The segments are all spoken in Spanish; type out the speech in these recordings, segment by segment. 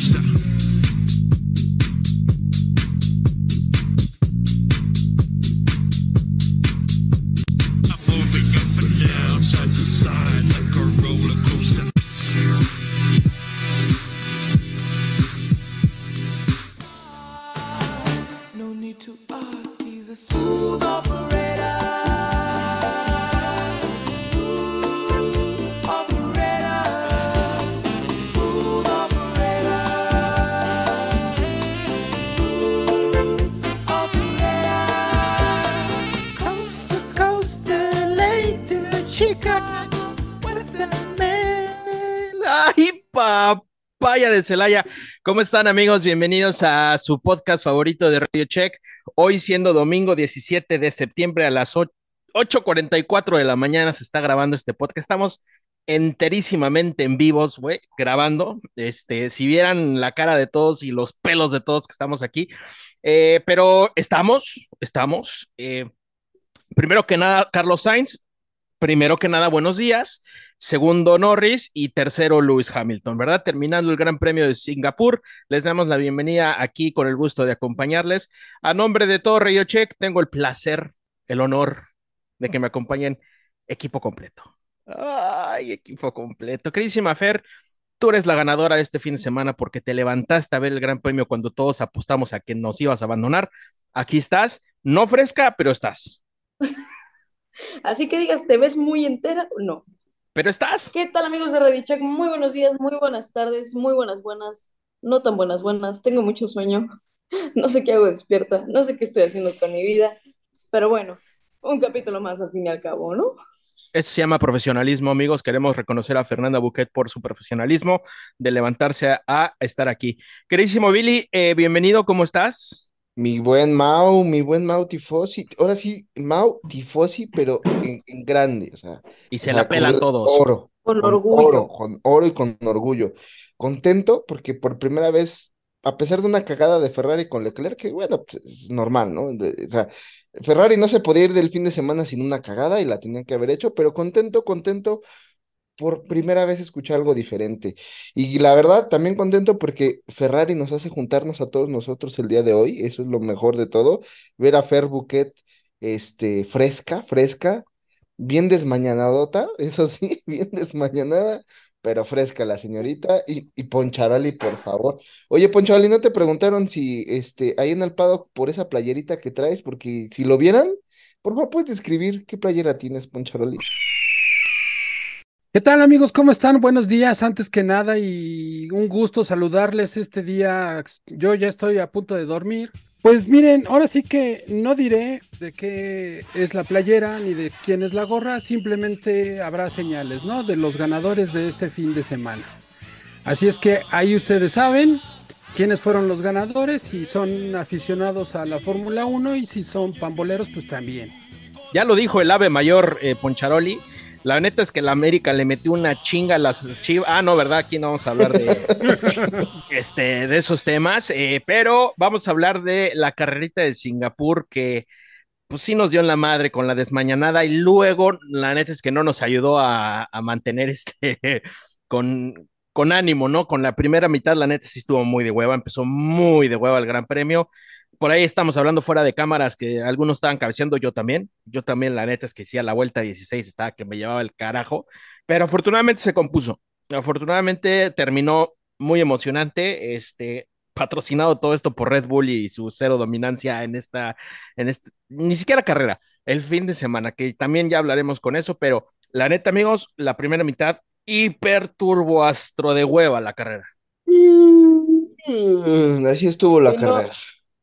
gusta. De Celaya! ¿Cómo están, amigos? Bienvenidos a su podcast favorito de Radio Check. Hoy, siendo domingo 17 de septiembre a las 8:44 de la mañana, se está grabando este podcast. Estamos enterísimamente en vivos, güey, grabando. Este, si vieran la cara de todos y los pelos de todos que estamos aquí. Eh, pero estamos, estamos. eh, primero que nada, Carlos Sainz. Primero que nada, buenos días. Segundo, Norris. Y tercero, Lewis Hamilton, ¿verdad? Terminando el Gran Premio de Singapur, les damos la bienvenida aquí con el gusto de acompañarles. A nombre de todo Check, tengo el placer, el honor de que me acompañen equipo completo. Ay, equipo completo. Queridísima Fer, tú eres la ganadora de este fin de semana porque te levantaste a ver el Gran Premio cuando todos apostamos a que nos ibas a abandonar. Aquí estás, no fresca, pero estás. Así que digas, ¿te ves muy entera? No. Pero estás. ¿Qué tal amigos de Radio Check? Muy buenos días, muy buenas tardes, muy buenas buenas, no tan buenas buenas, tengo mucho sueño, no sé qué hago despierta, no sé qué estoy haciendo con mi vida, pero bueno, un capítulo más al fin y al cabo, ¿no? Eso se llama profesionalismo, amigos. Queremos reconocer a Fernanda Buquet por su profesionalismo de levantarse a, a estar aquí. Queridísimo Billy, eh, bienvenido, ¿cómo estás? Mi buen Mau, mi buen Mau Tifosi. Ahora sí, Mau Tifosi, pero en, en grande, o sea, Y se la pelan todos. oro, Con con orgullo. oro, con oro y con orgullo. Contento porque por primera vez, a pesar de una cagada de Ferrari con Leclerc, que bueno, pues, es normal, ¿no? De- o sea, Ferrari no se podía ir del fin de semana sin una cagada y la tenían que haber hecho, pero contento, contento por primera vez escuchar algo diferente. Y la verdad, también contento porque Ferrari nos hace juntarnos a todos nosotros el día de hoy. Eso es lo mejor de todo. Ver a Fer Buquet, este, fresca, fresca, bien desmañanadota, eso sí, bien desmañanada, pero fresca la señorita. Y, y por favor. Oye, Poncharoli, ¿no te preguntaron si este, ahí en el paddock por esa playerita que traes? Porque si lo vieran, por favor, puedes describir qué playera tienes, Poncharoli. ¿Qué tal amigos? ¿Cómo están? Buenos días, antes que nada, y un gusto saludarles este día. Yo ya estoy a punto de dormir. Pues miren, ahora sí que no diré de qué es la playera ni de quién es la gorra, simplemente habrá señales, ¿no? De los ganadores de este fin de semana. Así es que ahí ustedes saben quiénes fueron los ganadores, si son aficionados a la Fórmula 1 y si son pamboleros, pues también. Ya lo dijo el ave mayor eh, Poncharoli. La neta es que la América le metió una chinga a las chivas. Ah, no, ¿verdad? Aquí no vamos a hablar de, este, de esos temas, eh, pero vamos a hablar de la carrerita de Singapur que pues sí nos dio en la madre con la desmañanada y luego la neta es que no nos ayudó a, a mantener este con, con ánimo, ¿no? Con la primera mitad la neta sí estuvo muy de hueva, empezó muy de hueva el Gran Premio. Por ahí estamos hablando fuera de cámaras que algunos estaban cabeceando, yo también. Yo también, la neta es que sí, a la vuelta 16 estaba que me llevaba el carajo, pero afortunadamente se compuso. Afortunadamente terminó muy emocionante, este, patrocinado todo esto por Red Bull y su cero dominancia en esta, en este, ni siquiera carrera, el fin de semana, que también ya hablaremos con eso, pero la neta, amigos, la primera mitad, hiper turbo astro de hueva la carrera. Mm, Así estuvo la Sí, no, carrera.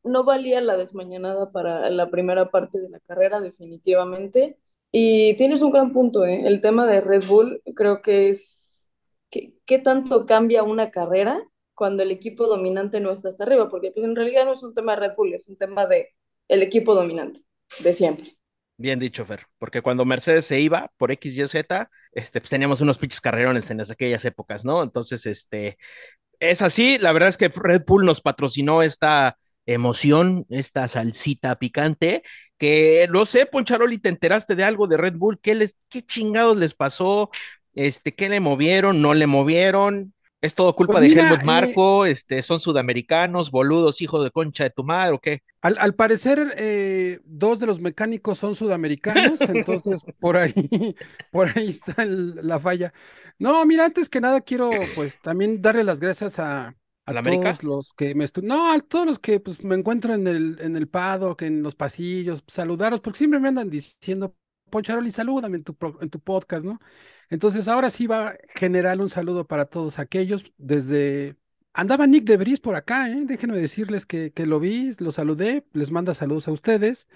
No valía la desmañanada para la primera parte de la carrera, definitivamente. Y tienes un gran punto, ¿eh? El tema de Red Bull creo que es ¿qué, qué tanto cambia una carrera cuando el equipo dominante no está hasta arriba? Porque pues, en realidad no es un tema de Red Bull, es un tema de el equipo dominante, de siempre. Bien dicho, Fer, porque cuando Mercedes se iba por X, Y, Z, este, pues teníamos unos pinches carrerones en aquellas épocas, ¿no? Entonces, este, es así, la verdad es que Red Bull nos patrocinó esta emoción, esta salsita picante, que no sé, Poncharoli, ¿te enteraste de algo de Red Bull? ¿Qué les, qué chingados les pasó? Este, ¿qué le movieron? ¿No le movieron? ¿Es todo culpa Pues de Helmut eh, Marco? Este, ¿son sudamericanos, boludos, hijos de concha de tu madre o qué? Al, al parecer, eh, dos de los mecánicos son sudamericanos, entonces por ahí, por ahí está el- la falla. No, mira, antes que nada quiero pues también darle las gracias a, ¿A la América? todos los que me no, a todos los que pues me encuentro en el, en el paddock, en los pasillos, saludaros, porque siempre me andan diciendo, Poncharoli, salúdame en tu, en tu podcast, ¿no? Entonces ahora sí va a generar un saludo para todos aquellos desde Andaba Nick de Bris por acá, ¿eh? Déjenme decirles que, que lo vi, lo saludé, les manda saludos a ustedes.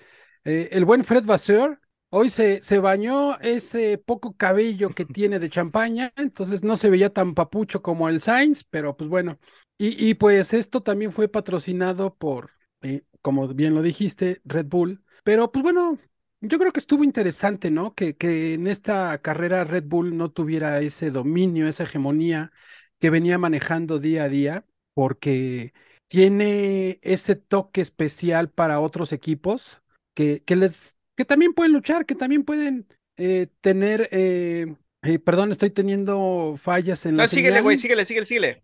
Eh, el buen Fred Vasseur, hoy se, se bañó ese poco cabello que tiene de champaña, entonces no se veía tan papucho como el Sainz, pero pues bueno. Y, y pues esto también fue patrocinado por, eh, como bien lo dijiste, Red Bull. Pero pues bueno, yo creo que estuvo interesante, ¿no? Que, que en esta carrera Red Bull no tuviera ese dominio, esa hegemonía que venía manejando día a día, porque tiene ese toque especial para otros equipos que, que les, que también pueden luchar, que también pueden eh, tener, eh, eh, perdón, estoy teniendo fallas en la No, síguele, güey, síguele, síguele, síguele.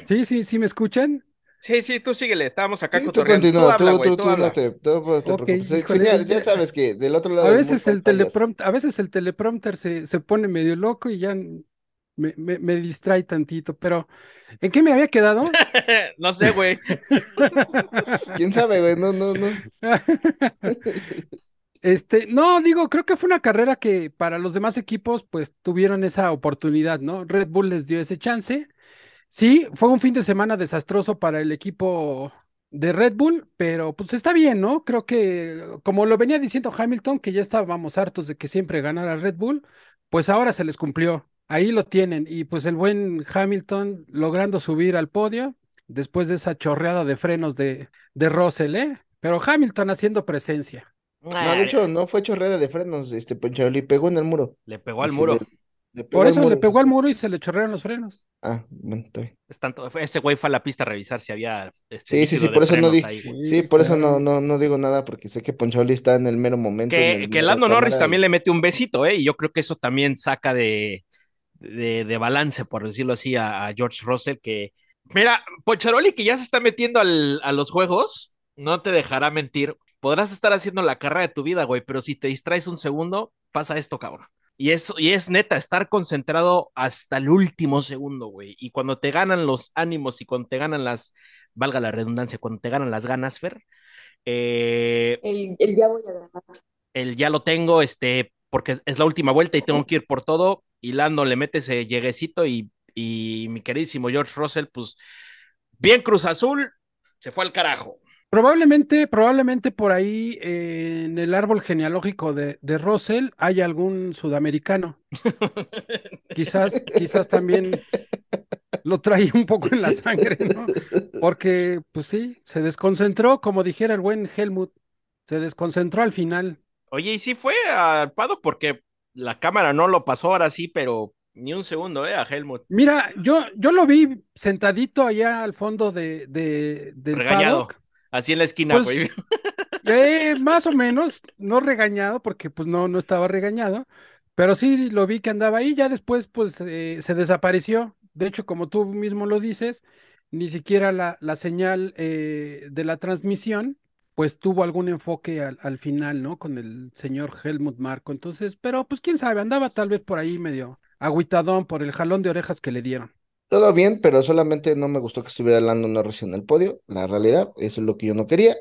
Sí, sí, sí, ¿me escuchan? Sí, sí, tú síguele, estábamos acá Sí, tú cotorreando. Tú continúa, tú, tú, tú habla. te, tú no te Ok, preocupes. Híjole, ya sabes que del otro lado A veces el teleprompter, a veces el teleprompter se, se pone medio loco y ya me, me, me distrae tantito, pero ¿en qué me había quedado? No sé, güey. ¿Quién sabe, güey? No, no, no. Este, no, digo, creo que fue una carrera que para los demás equipos, pues tuvieron esa oportunidad, ¿no? Red Bull les dio ese chance. Sí, fue un fin de semana desastroso para el equipo de Red Bull, pero pues está bien, ¿no? Creo que, como lo venía diciendo Hamilton, que ya estábamos hartos de que siempre ganara Red Bull, pues ahora se les cumplió. Ahí lo tienen. Y pues el buen Hamilton logrando subir al podio después de esa chorreada de frenos de, de Russell, ¿eh? Pero Hamilton haciendo presencia. No, de hecho, no fue chorrera de frenos, este Ponchaoli pegó en el muro. Le pegó al Así muro. de- le Por eso le pegó al muro y se le chorrearon los frenos. Ah, bueno, está bien. Es tanto- ese güey fue a la pista a revisar si había este Sí, sí, sí, por eso no frenos di- ahí, güey. Sí, por eso no, no, no digo nada, porque sé que Ponchaoli está en el mero momento. en Que, el que Lando Norris también y- le mete un besito, ¿eh? Y yo creo que eso también saca de, de, de balance, por decirlo así, a, a George Russell, que, mira, Poncharoli que ya se está metiendo al- a los juegos, no te dejará mentir. Podrás estar haciendo la carrera de tu vida, güey, pero si te distraes un segundo, pasa esto, cabrón. Y es, y es neta, estar concentrado hasta el último segundo, güey. Y cuando te ganan los ánimos y cuando te ganan las, valga la redundancia, cuando te ganan las ganas, Fer, eh, El, el ya voy a ganar. el ya lo tengo, este, porque es la última vuelta y tengo que ir por todo, y Lando le mete ese lleguecito y, y mi queridísimo George Russell, pues, bien Cruz Azul, se fue al carajo. Probablemente, probablemente por ahí eh, en el árbol genealógico de, de Russell hay algún sudamericano. Quizás, quizás también lo trae un poco en la sangre, ¿no? Porque, pues sí, se desconcentró, como dijera el buen Helmut, se desconcentró al final. Oye, y sí fue al Pado porque la cámara no lo pasó ahora sí, pero ni un segundo, ¿eh? A Helmut. Mira, yo, yo lo vi sentadito allá al fondo de, de- del Regañado. paddock. Así en la esquina, Pues, güey. Eh, más o menos, no regañado, porque pues no, no estaba regañado, pero sí lo vi que andaba ahí, ya después pues eh, se desapareció. De hecho, como tú mismo lo dices, ni siquiera la, la señal eh, de la transmisión pues tuvo algún enfoque al, al final, ¿no? Con el señor Helmut Marco. Entonces, pero pues quién sabe, andaba tal vez por ahí medio agüitadón por el jalón de orejas que le dieron. Todo bien, pero solamente no me gustó que estuviera Lando Norris en el podio. La realidad, eso es lo que yo no quería.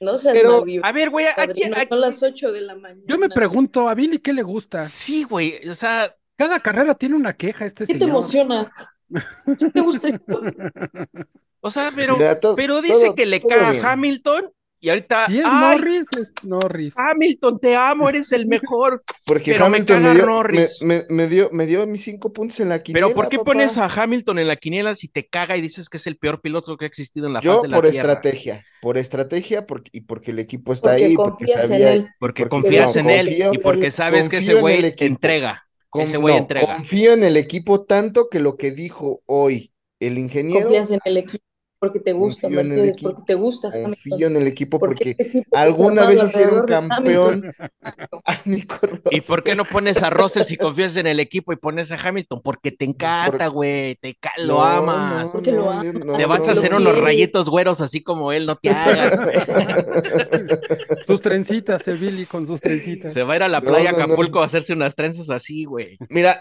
No seas Pero- A ver, güey, aquí, Son las 8 de la mañana. Yo me pregunto, ¿a Billy qué le gusta? Sí, güey, o sea, Cada carrera tiene una queja este ¿Qué te emociona? ¿Sí te gusta esto? o sea, pero, Mira, to- pero dice todo- que le bien. a Hamilton y ahorita, Si es ¡ay, Norris, es Norris. Hamilton, te amo, eres el mejor! Porque Pero me Hamilton me, dio, Norris. me, me- me dio, me dio mis cinco puntos en la quiniela, Pero ¿por qué papá. pones a Hamilton en la quiniela si te caga y dices que es el peor piloto que ha existido en la Yo faz de la por Tierra? estrategia, por estrategia porque, y porque el equipo está Porque ahí, porque confías en sabía, él. Porque Porque confías no, en él y porque sabes que ese güey entrega. con- ese güey no, entrega. confío en el equipo tanto que lo que dijo hoy el ingeniero Confías en el equipo. Porque te gusta Confío equipo, porque te gusta confío Hamilton, en el equipo porque porque este alguna vez hicieron campeón a Nico ¿Y por qué no pones a Russell si confías en el equipo y pones a Hamilton? Porque te encanta, güey, te ca- lo No, amas. Porque no, Te vas no, a hacer no. unos quieres. rayitos güeros así como él, no te hagas. güey. Sus trencitas, el Billy con sus trencitas. Se va a ir a la playa no, no. Acapulco a hacerse unas trenzas así, güey. Mira,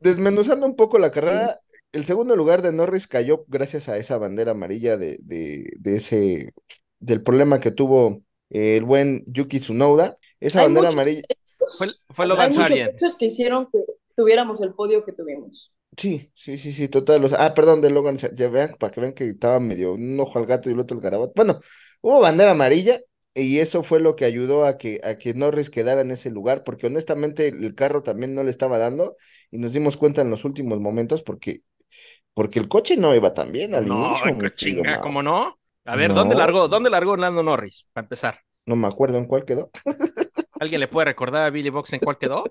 desmenuzando un poco la carrera, el segundo lugar de Norris cayó gracias a esa bandera amarilla de, de, de ese, del problema que tuvo eh, el buen Yuki Tsunoda. Esa Hay bandera muchos amarilla, Fue, fue Hay Logan muchos que hicieron que tuviéramos el podio que tuvimos. sí, sí, sí, sí, total. o sea, ah, perdón, de Logan, ya vean, para que vean que estaba medio un ojo al gato y el otro al garabato. Bueno, hubo bandera amarilla y eso fue lo que ayudó a que, a que Norris quedara en ese lugar, porque honestamente el carro también no le estaba dando y nos dimos cuenta en los últimos momentos porque, porque el coche no iba tan bien al No, inicio. chinga. ¿cómo no? A ver, ¿dónde largó? ¿Dónde largó Lando Norris? Para empezar. No me acuerdo en cuál quedó. ¿Alguien le puede recordar a Billy Box en cuál quedó?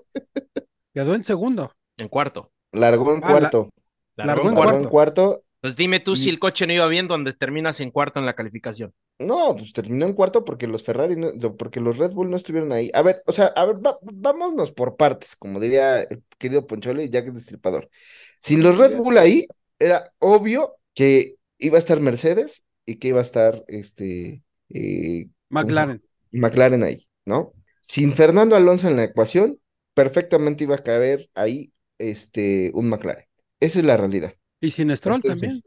Quedó en segundo. En cuarto. Largó en Ah, la- cuarto. Largó en Largó en cuarto. Pues dime tú si el coche no iba bien donde terminas en cuarto en la calificación. No, pues terminó en cuarto porque los Ferrari, no- porque los Red Bull no estuvieron ahí. A ver, o sea, a ver, va- vámonos por partes, como diría el querido Ponchole y Jack el Destripador. Sin los Red Bull ahí, era obvio que iba a estar Mercedes y que iba a estar este eh, McLaren. McLaren ahí, ¿no? Sin Fernando Alonso en la ecuación, perfectamente iba a caber ahí este un McLaren. Esa es la realidad. Y sin Stroll Entonces, también.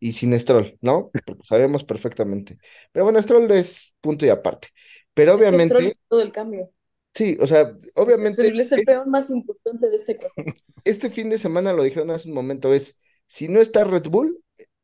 Y sin Stroll, ¿no? Porque sabemos perfectamente. Pero bueno, Stroll es punto y aparte. Pero Es que Stroll obviamente, todo el cambio. sí, o sea, Es obviamente el, es el es- peón más importante de este este fin de semana, lo dijeron hace un momento, es, si no está Red Bull,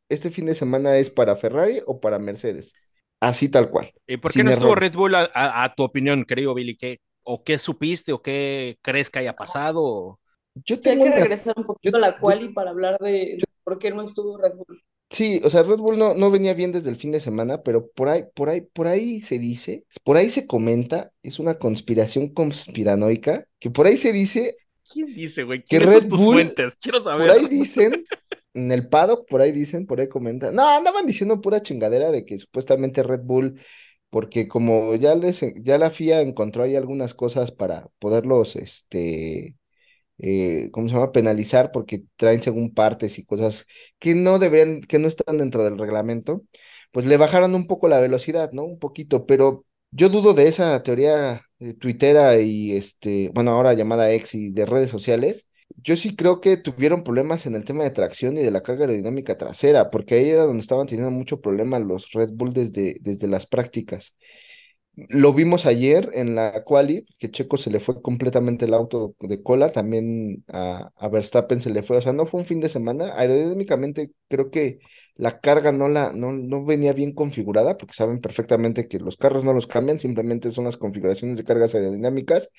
este fin de semana es para Ferrari o para Mercedes. Así tal cual. ¿Y por qué no estuvo errores. Red Bull a, a- a tu opinión, querido Billy? ¿Qué, ¿O qué supiste o qué crees que haya pasado? Yo Sí, hay tengo que una- regresar un poquito yo- a la yo- quali para hablar de, por qué no estuvo Red Bull. Sí, o sea, Red Bull no, no venía bien desde el fin de semana, pero por ahí, por ahí, por ahí se dice, por ahí se comenta, es una conspiración conspiranoica, que por ahí se dice, ¿Quién dice, güey? Que ¿Quiénes Red son tus Bull- fuentes? Quiero por saber. ahí dicen, en el paddock, por ahí dicen, por ahí comentan, no, andaban diciendo pura chingadera de que supuestamente Red Bull, porque como ya les, ya la FIA encontró ahí algunas cosas para poderlos, este, eh, ¿cómo se llama? Penalizar porque traen según partes y cosas que no deberían, que no están dentro del reglamento, pues le bajaron un poco la velocidad, ¿no? Un poquito, pero yo dudo de esa teoría eh, tuitera y este, bueno, ahora llamada ex y de redes sociales. Yo sí creo que tuvieron problemas en el tema de tracción y de la carga aerodinámica trasera, porque ahí era donde estaban teniendo mucho problema los Red Bull desde, desde las prácticas. Lo vimos ayer en la quali, que Checo se le fue completamente el auto de cola, también a, a Verstappen se le fue, o sea, no fue un fin de semana, aerodinámicamente creo que la carga no, la, no, no venía bien configurada, porque saben perfectamente que los carros no los cambian, simplemente son las configuraciones de cargas aerodinámicas,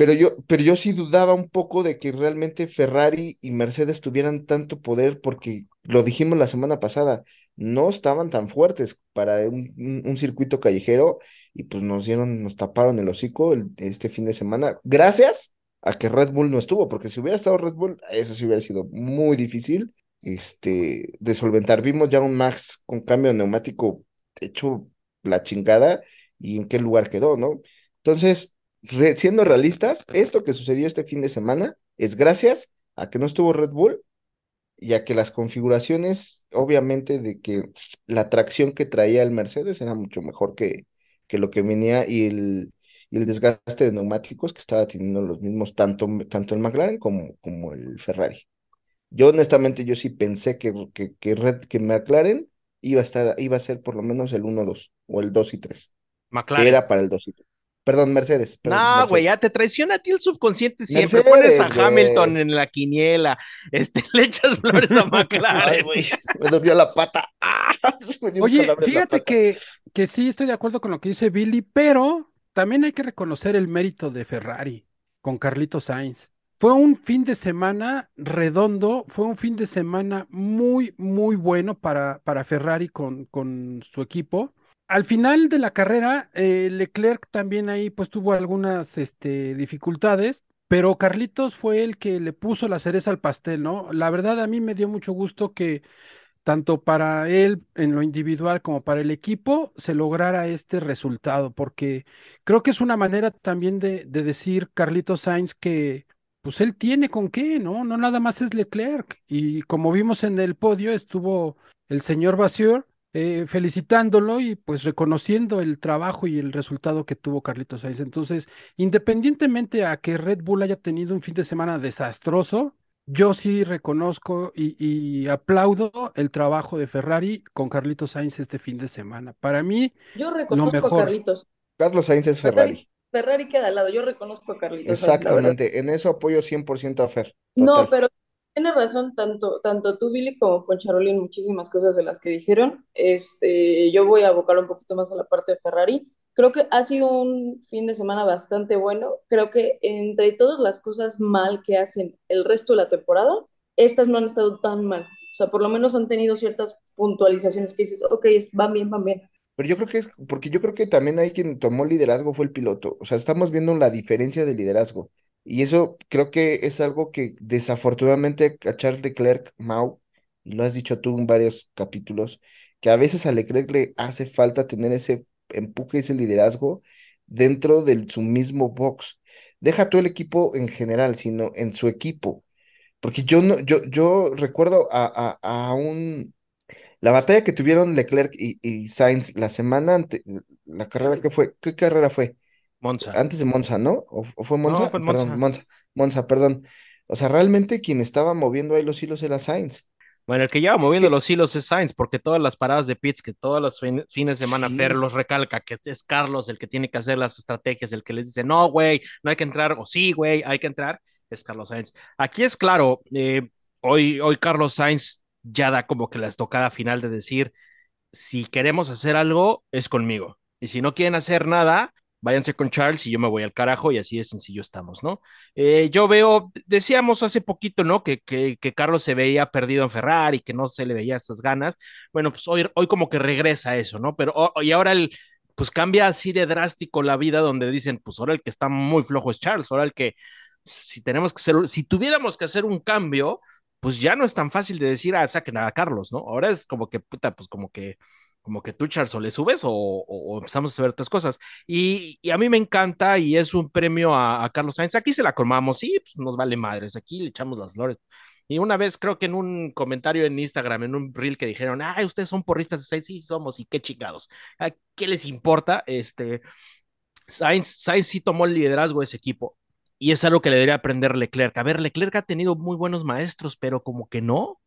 pero yo, pero yo sí dudaba un poco de que realmente Ferrari y Mercedes tuvieran tanto poder, porque lo dijimos la semana pasada, no estaban tan fuertes para un, circuito callejero y pues nos dieron, nos taparon el hocico este fin de semana, gracias a que Red Bull no estuvo, porque si hubiera estado Red Bull, eso sí hubiera sido muy difícil este, de solventar. Vimos ya un Max con cambio de neumático hecho la chingada y en qué lugar quedó, ¿no? Entonces, re- siendo realistas, esto que sucedió este fin de semana es gracias a que no estuvo Red Bull y a que las configuraciones, obviamente, de que la tracción que traía el Mercedes era mucho mejor que, que lo que venía y el, y el desgaste de neumáticos que estaba teniendo los mismos, tanto, tanto el McLaren como, como el Ferrari. Yo honestamente, yo sí pensé que, que, que, Red, que McLaren iba a estar, iba a ser por lo menos el 1-2 o el 2 y 3, que McLaren. era para el 2 y 3. Perdón, Mercedes. perdón, No, güey, ya te traiciona a ti el subconsciente siempre. Mercedes, Pones a. Hamilton en la quiniela, este, le echas flores a McLaren. güey, me dolió la pata. ¡Ah! Oye, fíjate pata. que, que sí estoy de acuerdo con lo que dice Billy, pero también hay que reconocer el mérito de Ferrari con Carlitos Sainz. Fue un fin de semana redondo, fue un fin de semana muy, muy bueno para, para Ferrari con, con su equipo. Al final de la carrera, eh, Leclerc también ahí pues tuvo algunas este, dificultades, pero Carlitos fue el que le puso la cereza al pastel, ¿no? La verdad a mí me dio mucho gusto que tanto para él en lo individual como para el equipo, se lograra este resultado, porque creo que es una manera también de, de decir Carlitos Sainz que pues él tiene con qué, ¿no? No nada más es Leclerc. Y como vimos en el podio, estuvo el señor Vasseur eh, felicitándolo y pues reconociendo el trabajo y el resultado que tuvo Carlitos Sainz. Entonces, independientemente a que Red Bull haya tenido un fin de semana desastroso, yo sí reconozco y, y aplaudo el trabajo de Ferrari con Carlitos Sainz este fin de semana. Para mí, Yo lo reconozco a. Carlitos. Carlos Sainz es Ferrari, Ferrari. Ferrari queda al lado. Yo reconozco a Carlitos Sainz. Exactamente. En eso apoyo 100% a Fer. No, pero tienes razón, tanto, tanto tú, Billy, como Poncharoli, en muchísimas cosas de las que dijeron. Este, yo voy a abocar un poquito más a la parte de Ferrari. Creo que ha sido un fin de semana bastante bueno. Creo que entre todas las cosas mal que hacen el resto de la temporada, estas no han estado tan mal. O sea, por lo menos han tenido ciertas puntualizaciones que dices, ok, van bien, van bien. Pero yo creo que es, porque yo creo que también hay quien tomó liderazgo fue el piloto. O sea, estamos viendo la diferencia de liderazgo. Y eso creo que es algo que desafortunadamente a Charles Leclerc, Mau, y lo has dicho tú en varios capítulos, que a veces a Leclerc le hace falta tener ese empuje, ese liderazgo dentro de su mismo box. Deja tú el equipo en general, sino en su equipo. Porque yo no, yo, yo recuerdo a, a, a un la batalla que tuvieron Leclerc y, y Sainz la semana ante la carrera que fue, ¿qué carrera fue? Monza. Antes de Monza, ¿no? ¿O, o fue No, Monza? fue en Perdón, Monza. Perdón. O sea, realmente quien estaba moviendo ahí los hilos era Sainz. Bueno, el que lleva Es moviendo que los hilos es Sainz, porque todas las paradas de pits, que todos los fin- fines de semana Fer sí, los recalca, que es Carlos el que tiene que hacer las estrategias, el que les dice, no, güey, no hay que entrar, o sí, güey, hay que entrar, es Carlos Sainz. Aquí es claro, eh, hoy, hoy Carlos Sainz ya da como que la estocada final de decir, si queremos hacer algo, es conmigo. Y si no quieren hacer nada, váyanse con Charles y yo me voy al carajo y así de sencillo estamos, ¿no? Eh, yo veo, decíamos hace poquito, ¿no? Que, que, que, Carlos se veía perdido en Ferrari, que no se le veía esas ganas. Bueno, pues hoy, hoy como que regresa eso, ¿no? Pero oh, y ahora el, pues cambia así de drástico la vida donde dicen, pues ahora el que está muy flojo es Charles, ahora el que, si tenemos que hacer, si tuviéramos que hacer un cambio, pues ya no es tan fácil de decir, ah, saquen a Carlos, ¿no? Ahora es como que, puta, pues como que, como que tú, Charles, o le subes o, o, o empezamos a ver otras cosas. Y, y, a mí me encanta y es un premio a, a Carlos Sainz. Aquí se la colmamos y pues, nos vale madres, aquí le echamos las flores. Y una vez creo que en un comentario en Instagram, en un reel que dijeron, ay, ustedes son porristas de Sainz, sí somos, y qué chingados. ¿Qué les importa? Este, Sainz, Sainz sí tomó el liderazgo de ese equipo y es algo que le debería aprender Leclerc. A ver, Leclerc ha tenido muy buenos maestros, pero como que no,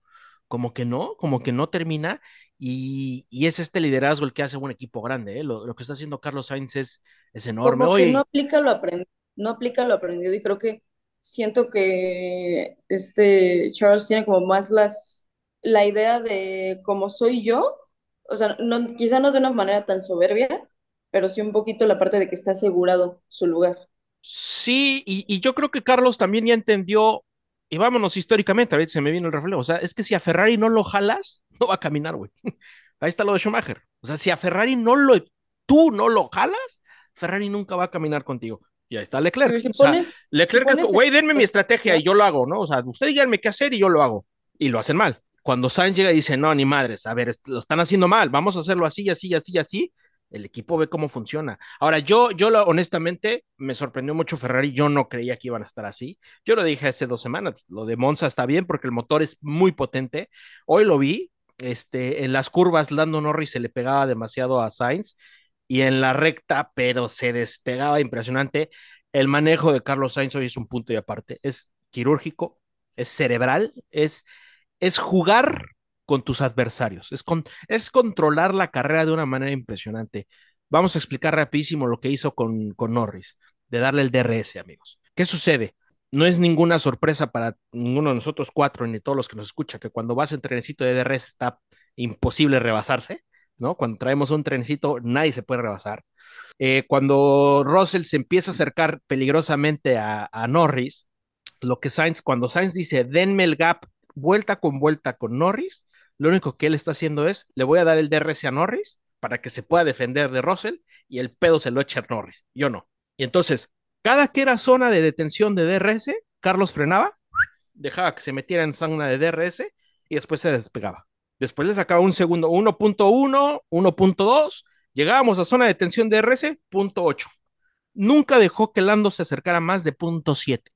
como que no, como que no termina. Y, y es este liderazgo el que hace un equipo grande. ¿eh? Lo, lo, que está haciendo Carlos Sainz es, es enorme. Como que Hoy... no aplica lo aprendido, no aplica lo aprendido y creo que siento que este Charles tiene como más las la idea de cómo soy yo, o sea, no, quizá no de una manera tan soberbia, pero sí un poquito la parte de que está asegurado su lugar. Sí, y, y, yo creo que Carlos también ya entendió, y vámonos históricamente, a ver se me viene el reflejo, o sea, es que si a Ferrari no lo jalas, no va a caminar, güey. Ahí está lo de Schumacher. O sea, si a Ferrari no lo, tú no lo jalas, Ferrari nunca va a caminar contigo. Y ahí está Leclerc. Si o pones, sea, Leclerc, si güey, denme mi estrategia y yo lo hago, ¿no? O sea, ustedes díganme qué hacer y yo lo hago. Y lo hacen mal. Cuando Sainz llega y dice, no, ni madres, a ver, lo están haciendo mal, vamos a hacerlo así, así, así, así, el equipo ve cómo funciona. Ahora, yo, yo honestamente, me sorprendió mucho Ferrari, yo no creía que iban a estar así. Yo lo dije hace dos semanas, lo de Monza está bien porque el motor es muy potente. Hoy lo vi, este, en las curvas Lando Norris se le pegaba demasiado a Sainz y en la recta, pero se despegaba impresionante. El manejo de Carlos Sainz hoy es un punto y aparte, es quirúrgico, es cerebral, es, es jugar con tus adversarios, es, con, es controlar la carrera de una manera impresionante. Vamos a explicar rapidísimo lo que hizo con, con Norris, de darle el DRS, amigos. ¿Qué sucede? No es ninguna sorpresa para ninguno de nosotros cuatro, ni todos los que nos escuchan, que cuando vas en trenecito de DRS está imposible rebasarse, ¿no? Cuando traemos un trenecito, nadie se puede rebasar. Eh, cuando Russell se empieza a acercar peligrosamente a, a Norris, lo que Sainz, cuando Sainz dice, denme el gap vuelta con vuelta con Norris, lo único que él está haciendo es, le voy a dar el DRS a Norris para que se pueda defender de Russell y el pedo se lo echa a Norris, yo no. Y entonces, cada que era zona de detención de DRS, Carlos frenaba, dejaba que se metiera en zona de DRS y después se despegaba. después le sacaba un segundo, 1.1, 1.2, llegábamos a zona de tensión de RS, punto 8. Nunca dejó que Lando se acercara más de punto 7.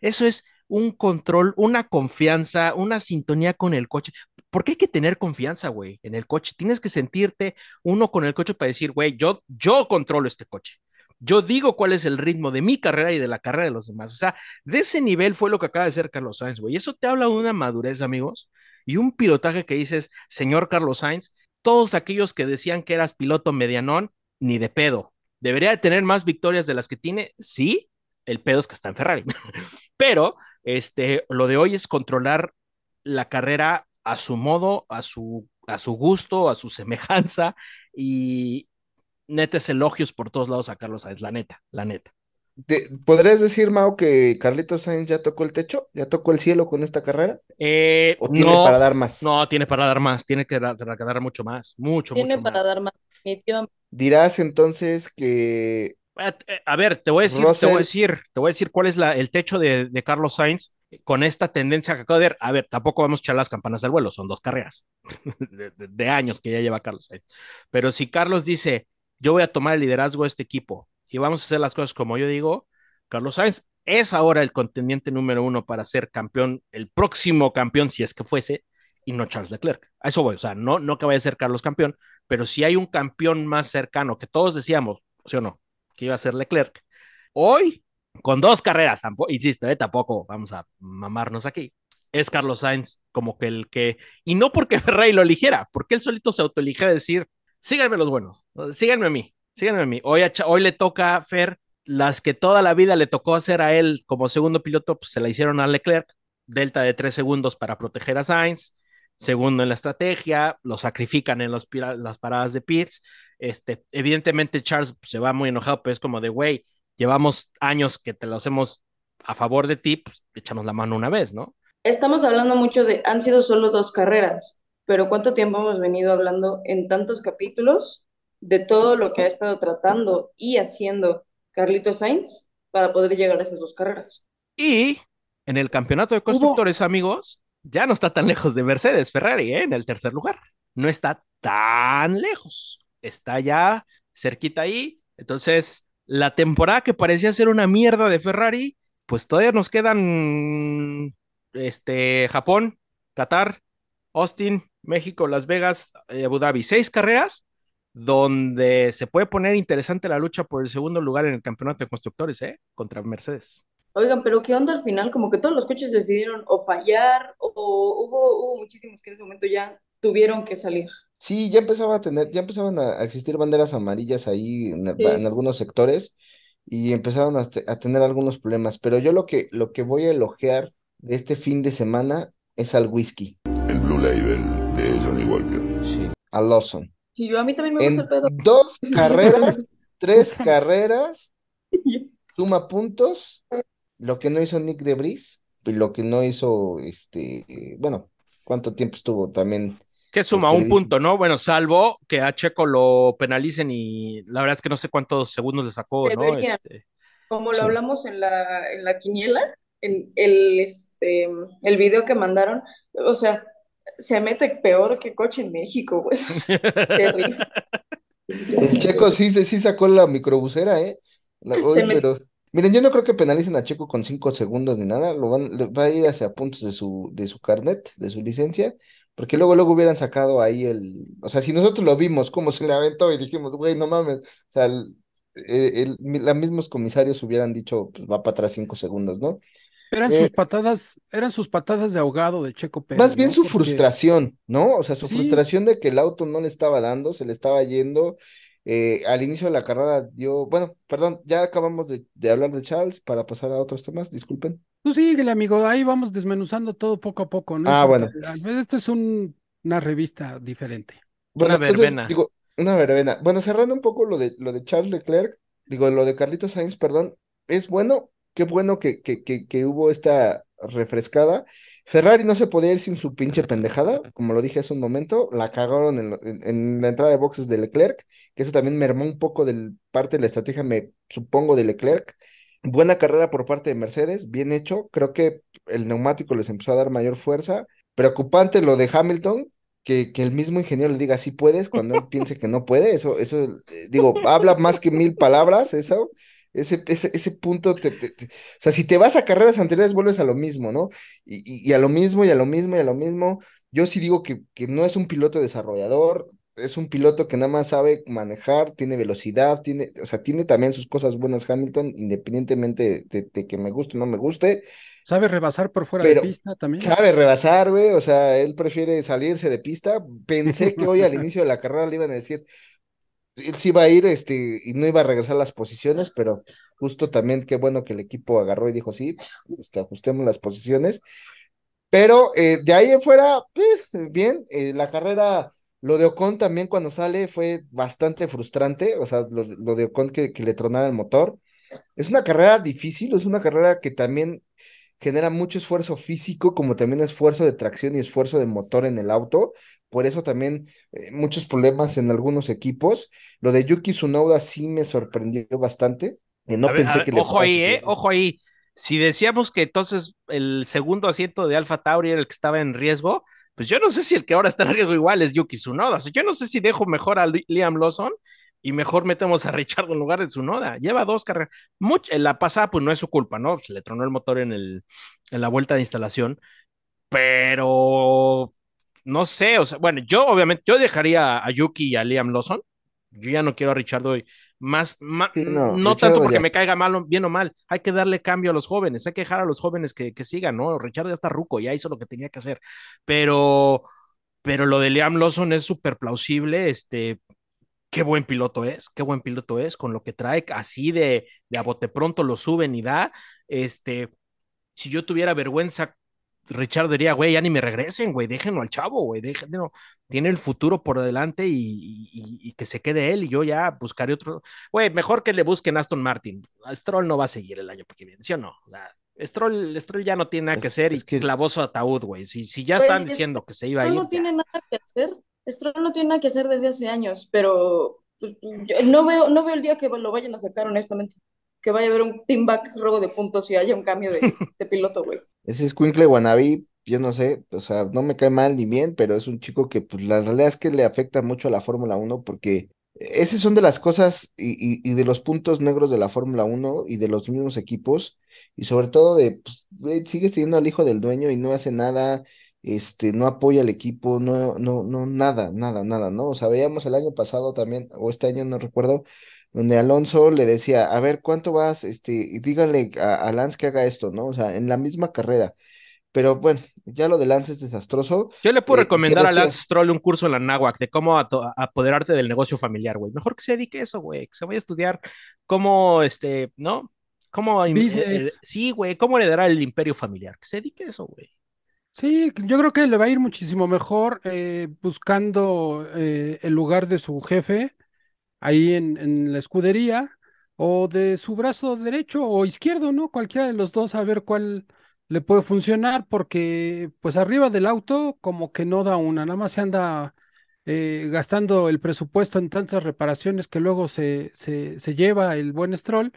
Eso es un control, una confianza, una sintonía con el coche. Porque hay que tener confianza, güey, en el coche. Tienes que sentirte uno con el coche para decir, güey, yo, yo controlo este coche. Yo digo cuál es el ritmo de mi carrera y de la carrera de los demás. O sea, de ese nivel fue lo que acaba de hacer Carlos Sainz, güey. Eso te habla de una madurez, amigos, y un pilotaje que dices, señor Carlos Sainz, todos aquellos que decían que eras piloto medianón, ni de pedo. Debería de tener más victorias de las que tiene, sí, el pedo es que está en Ferrari. Pero este, lo de hoy es controlar la carrera a su modo, a su, a su gusto, a su semejanza y netes elogios por todos lados a Carlos Sainz, la neta, la neta. ¿Podrías decir, Mao, que Carlitos Sainz ya tocó el techo? ¿Ya tocó el cielo con esta carrera? Eh, ¿O tiene no, para dar más? no, tiene para dar más, tiene que dar, para dar mucho más, mucho, Tiene mucho para más. dar más, definitivamente. Dirás entonces que A, eh, a ver, te voy a decir, te voy a decir, te voy a decir cuál es la, el techo de, de Carlos Sainz con esta tendencia que acabo de ver. A ver, tampoco vamos a echar las campanas del vuelo, son dos carreras de, años que ya lleva Carlos. Pero si Carlos dice, yo voy a tomar el liderazgo de este equipo y vamos a hacer las cosas como yo digo, Carlos Sainz es ahora el contendiente número uno para ser campeón, el próximo campeón, si es que fuese, y no Charles Leclerc. A eso voy, o sea, no, no que vaya a ser Carlos campeón, pero si hay un campeón más cercano que todos decíamos, ¿sí o no? Que iba a ser Leclerc. Hoy, con dos carreras, tampoco, insisto, eh, tampoco vamos a mamarnos aquí. Es Carlos Sainz como que el que, y no porque Ferrari lo eligiera, porque él solito se autoeligió a decir, síganme los buenos, síganme a mí, síganme a mí. Hoy, hoy le toca a Fer las que toda la vida le tocó hacer a él como segundo piloto, pues se la hicieron a Leclerc, delta de tres segundos para proteger a Sainz, segundo en la estrategia, lo sacrifican en las paradas de pits. Este, evidentemente Charles se va muy enojado, pero es como de, güey, llevamos años que te lo hacemos a favor de ti, pues échanos la mano una vez, ¿no? Estamos hablando mucho de, han sido solo dos carreras, pero ¿cuánto tiempo hemos venido hablando en tantos capítulos de todo lo que ha estado tratando y haciendo Carlitos Sainz para poder llegar a esas dos carreras? Y en el campeonato de constructores, amigos, ya no está tan lejos de Mercedes, Ferrari, ¿eh? en el tercer lugar. No está tan lejos. Está ya cerquita ahí. Entonces, la temporada que parecía ser una mierda de Ferrari, pues todavía nos quedan este, Japón, Qatar, Austin, México, Las Vegas, eh, Abu Dhabi. Seis carreras donde se puede poner interesante la lucha por el segundo lugar en el campeonato de constructores, ¿eh? Contra Mercedes. Oigan, pero ¿qué onda al final? Como que todos los coches decidieron o fallar o hubo, hubo muchísimos que en ese momento ya tuvieron que salir. Sí, ya empezaba a tener, ya empezaban a a existir banderas amarillas ahí en, Sí. en algunos sectores y empezaron a, te- a tener algunos problemas. Pero yo lo que, lo que voy a elogiar de este fin de semana es al whisky, El Blue Label de Johnny Walker. a Lawson. Y yo a mí también me En gusta el pedo. dos carreras, tres carreras, suma puntos, lo que no hizo Nick de Vries y lo que no hizo, este, bueno, ¿cuánto tiempo estuvo también? Que suma un punto, ¿no? Bueno, salvo que a Checo lo penalicen y la verdad es que no sé cuántos segundos le sacó, ¿no? Este, Como lo Sí. hablamos en la, en la quiniela, en el, este, el video que mandaron, o sea, se mete peor que coche en México, güey. Terrible. El Checo sí, se- sí sacó la microbusera, ¿eh? La- me- pero, miren, yo no creo que penalicen a Checo con cinco segundos ni nada, lo van, le- va a ir hacia puntos de su, de su carnet, de su licencia, porque luego, luego hubieran sacado ahí el, o sea, si nosotros lo vimos, cómo se le aventó y dijimos, güey, no mames, o sea, el, el, el- los mismos comisarios hubieran dicho, pues va para atrás cinco segundos, ¿no? Eran Eh, sus patadas, eran sus patadas de ahogado de Checo Pérez, Más bien ¿no? su Porque- frustración, ¿no? O sea, su Sí. frustración de que el auto no le estaba dando, se le estaba yendo. eh, al inicio de la carrera dio, bueno, perdón, ya acabamos de, de hablar de Charles para pasar a otros temas, disculpen. Tú síguele, amigo, ahí vamos desmenuzando todo poco a poco, ¿no? Ah. A veces Esto es un- una revista diferente. Bueno, Una entonces, verbena. digo, una verbena. Bueno, cerrando un poco lo de, lo de Charles Leclerc, digo, lo de Carlitos Sainz, perdón, es bueno, qué bueno que, que, que, que hubo esta refrescada. Ferrari no se podía ir sin su pinche pendejada, como lo dije hace un momento, la cagaron en, lo- en- en la entrada de boxes de Leclerc, que eso también mermó un poco del parte de la estrategia, me supongo, de Leclerc. Buena carrera por parte de Mercedes, bien hecho. Creo que el neumático les empezó a dar mayor fuerza. Preocupante lo de Hamilton, que, que el mismo ingeniero le diga sí puedes cuando él piense que no puede, eso, eso, eh, digo, habla más que mil palabras, eso, ese, ese, ese punto, te, o sea, si te vas a carreras anteriores, vuelves a lo mismo, ¿no? Y, y, y a lo mismo, y a lo mismo, y a lo mismo. Yo sí digo que, que no es un piloto desarrollador, es un piloto que nada más sabe manejar, tiene velocidad, tiene, o sea, tiene también sus cosas buenas Hamilton, independientemente de, que me guste o no me guste, ¿Sabe rebasar por fuera de pista también? sabe rebasar, güey, o sea, él prefiere salirse de pista. Pensé que hoy al inicio de la carrera le iban a decir, él sí iba a ir, este, y no iba a regresar las posiciones, pero justo también qué bueno que el equipo agarró y dijo, sí, este, ajustemos las posiciones. Pero eh, de ahí en fuera, pues, bien, eh, la carrera, lo de Ocon también cuando sale fue bastante frustrante, o sea, lo, lo de Ocon que, que le tronara el motor. Es una carrera difícil, es una carrera que también genera mucho esfuerzo físico, como también esfuerzo de tracción y esfuerzo de motor en el auto. Por eso también eh, muchos problemas en algunos equipos. Lo de Yuki Tsunoda sí me sorprendió bastante. eh, no A ver, pensé ver, que le ojo ahí, eh, ojo ahí. Si decíamos que entonces el segundo asiento de Alfa Tauri era el que estaba en riesgo, pues yo no sé si el que ahora está riesgo igual es Yuki Tsunoda. O sea, yo no sé si dejo mejor a Li- Liam Lawson y mejor metemos a Richard en lugar de Tsunoda. Lleva dos carreras. En la pasada, pues no es su culpa, ¿no? Se le tronó el motor en, el, en la vuelta de instalación, pero no sé, o sea, bueno, yo obviamente, yo dejaría a Yuki y a Liam Lawson. Yo ya no quiero a Richard hoy. Más, Sí, no, no tanto porque ya. me caiga mal, o- bien o mal. Hay que darle cambio a los jóvenes, hay que dejar a los jóvenes que, que sigan, ¿no? Richard ya está ruco, ya hizo lo que tenía que hacer. Pero, pero lo de Liam Lawson es súper plausible. Este, qué buen piloto es, qué buen piloto es, con lo que trae, así de, de a bote pronto lo suben y da. Este, si yo tuviera vergüenza, Richard diría, güey, ya ni me regresen, güey, déjenlo al chavo, güey, déjenlo, tiene el futuro por delante y, y- y que se quede él y yo ya buscaré otro, güey, mejor que le busquen Aston Martin, Stroll no va a seguir el año que viene, ¿sí o no? Stroll, Stroll ya no tiene nada que Es, hacer y es que clavó su ataúd, güey, si, si ya están diciendo que se iba a Stroll ir, no tiene ya. nada que hacer. Stroll no tiene nada que hacer desde hace años, pero pues, yo no veo, no veo el día que lo vayan a sacar, honestamente. Que vaya a haber un team back robo de puntos y haya un cambio de, de piloto, güey. Ese Squinkle Wannabe, yo no sé, o sea, no me cae mal ni bien, pero es un chico que pues la realidad es que le afecta mucho a la Fórmula Uno porque esas son de las cosas y, y- y de los puntos negros de la Fórmula Uno y de los mismos equipos y sobre todo de, pues, sigues teniendo al hijo del dueño y no hace nada, este, no apoya al equipo, no, no, no, nada, nada, nada, ¿no? O sea, veíamos el año pasado también, o este año no recuerdo, donde Alonso le decía, a ver, ¿cuánto vas? Este, y dígale a, a Lance que haga esto, ¿no? O sea, en la misma carrera. Pero bueno, ya lo de Lance es desastroso. Yo le puedo eh, recomendar a Lance. Stroll un curso en la náhuac de cómo apoderarte del negocio familiar, güey. Mejor que se dedique a eso, güey. Que se vaya a estudiar cómo, este, ¿no? Cómo, eh, eh, sí, güey, cómo heredar el imperio familiar. Que se dedique a eso, güey. Sí, yo creo que le va a ir muchísimo mejor eh, buscando eh, el lugar de su jefe ahí en, en la escudería o de su brazo derecho o izquierdo, ¿no? Cualquiera de los dos a ver cuál le puede funcionar porque pues arriba del auto como que no da una, nada más se anda eh, gastando el presupuesto en tantas reparaciones que luego se, se, se lleva el buen Stroll,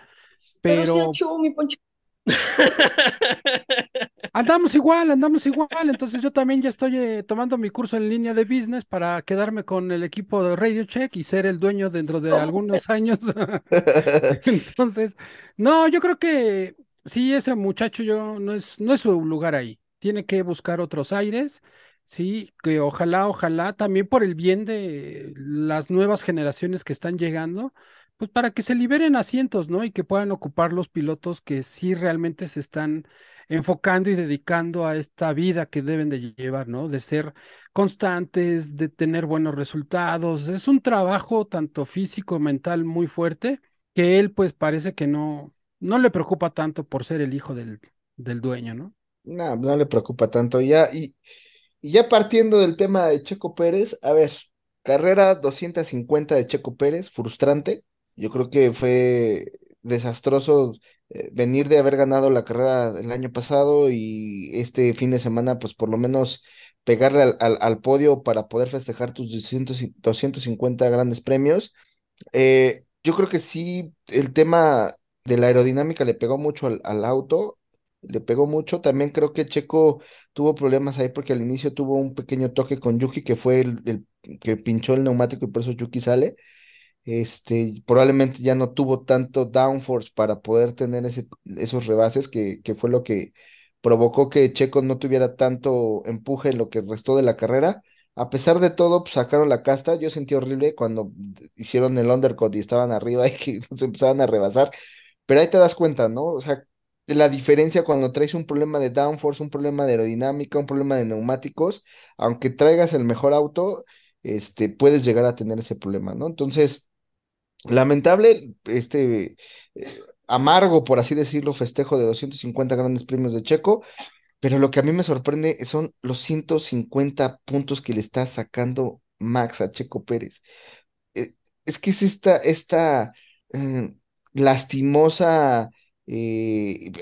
Pero sí pero achó mi poncho. Andamos igual, andamos igual. Entonces yo también ya estoy eh, tomando mi curso en línea de business para quedarme con el equipo de Radio Check y ser el dueño dentro de algunos años. Entonces, no, yo creo que sí, ese muchacho yo no es, no es su lugar ahí. Tiene que buscar otros aires. Sí, que ojalá, ojalá, también por el bien de las nuevas generaciones que están llegando, pues para que se liberen asientos, ¿no? Y que puedan ocupar los pilotos que sí realmente se están enfocando y dedicando a esta vida que deben de llevar, ¿no? De ser constantes, de tener buenos resultados. Es un trabajo tanto físico, mental muy fuerte, que él pues parece que no, no le preocupa tanto por ser el hijo del, del dueño, ¿no? No, no le preocupa tanto. Ya, y, y ya partiendo del tema de Checo Pérez, a ver, carrera 250 de Checo Pérez, frustrante. Yo creo que fue desastroso eh, venir de haber ganado la carrera el año pasado y este fin de semana, pues por lo menos pegarle al, al, al podio para poder festejar tus 200 y- 250 grandes premios. Eh, yo creo que sí, el tema de la aerodinámica le pegó mucho al, al auto. le pegó mucho. También creo que Checo tuvo problemas ahí porque al inicio tuvo un pequeño toque con Yuki, que fue el, el que pinchó el neumático y por eso Yuki sale. Este, probablemente ya no tuvo tanto downforce para poder tener ese, esos rebases, que, que fue lo que provocó que Checo no tuviera tanto empuje en lo que restó de la carrera. A pesar de todo, pues, sacaron la casta. Yo sentí horrible cuando hicieron el undercut y estaban arriba y que nos empezaban a rebasar. Pero ahí te das cuenta, ¿no? O sea, la diferencia cuando traes un problema de downforce, un problema de aerodinámica, un problema de neumáticos, aunque traigas el mejor auto, este, puedes llegar a tener ese problema, ¿no? Entonces, lamentable, este, eh, amargo, por así decirlo, festejo de 250 grandes premios de Checo, pero lo que a mí me sorprende son los 150 puntos que le está sacando Max a Checo Pérez. Eh, es que es esta, eh, lastimosa,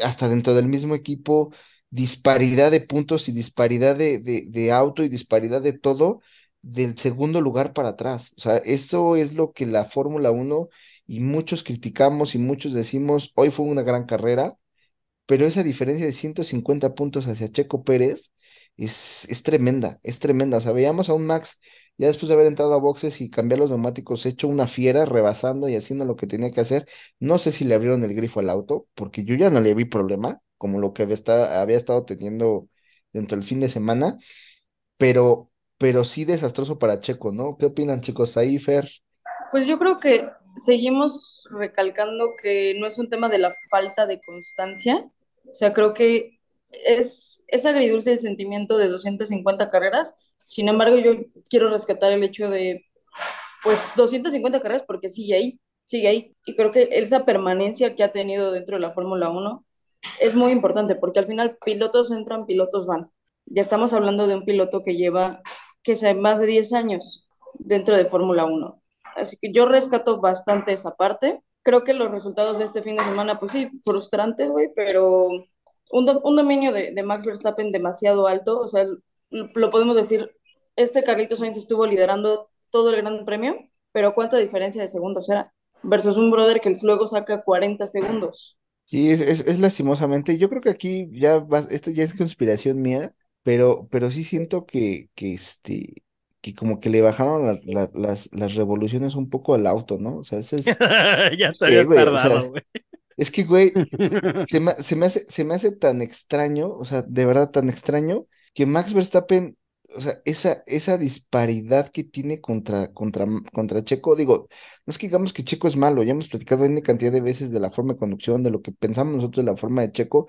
hasta dentro del mismo equipo, disparidad de puntos y disparidad de, de auto y disparidad de todo del segundo lugar para atrás. O sea, eso es lo que la Fórmula 1 y muchos criticamos y muchos decimos, hoy fue una gran carrera, pero esa diferencia de 150 puntos hacia Checo Pérez es, es tremenda, es tremenda. O sea, veíamos a un Max ya después de haber entrado a boxes y cambiar los neumáticos, hecho una fiera, rebasando y haciendo lo que tenía que hacer. No sé si le abrieron el grifo al auto, porque yo ya no le vi problema, como lo que había, esta- había estado teniendo dentro del fin de semana, pero, pero sí desastroso para Checo, ¿no? ¿Qué opinan, chicos? Ahí, Fer. Pues yo creo que seguimos recalcando que no es un tema de la falta de constancia. O sea, creo que es, es agridulce el sentimiento de 250 carreras. Sin embargo, yo quiero rescatar el hecho de, pues, 250 carreras porque sigue ahí, sigue ahí. Y creo que esa permanencia que ha tenido dentro de la Fórmula 1 es muy importante porque al final pilotos entran, pilotos van. Ya estamos hablando de un piloto que lleva, que sea, más de 10 años dentro de Fórmula 1. Así que yo rescato bastante esa parte. Creo que los resultados de este fin de semana, pues sí, frustrantes, güey, pero un, do- un dominio de, de Max Verstappen demasiado alto, o sea, lo, podemos decir, este Carlitos Sainz estuvo liderando todo el Gran Premio, pero ¿cuánta diferencia de segundos era? Versus un brother que luego saca 40 segundos. Sí, es, es, es lastimosamente. Yo creo que aquí ya vas, esto ya es conspiración mía, pero, pero sí siento que, que este, que como que le bajaron la- la- las, las revoluciones un poco al auto, ¿no? O sea, ese es, Ya te Sí, habías güey, o tardado, sea, güey. es que, güey, se me, se me hace, se me hace tan extraño, o sea, de verdad tan extraño, que Max Verstappen, o sea, esa, esa disparidad que tiene contra, contra, contra Checo, digo, no es que digamos que Checo es malo, ya hemos platicado una cantidad de veces de la forma de conducción, de lo que pensamos nosotros de la forma de Checo,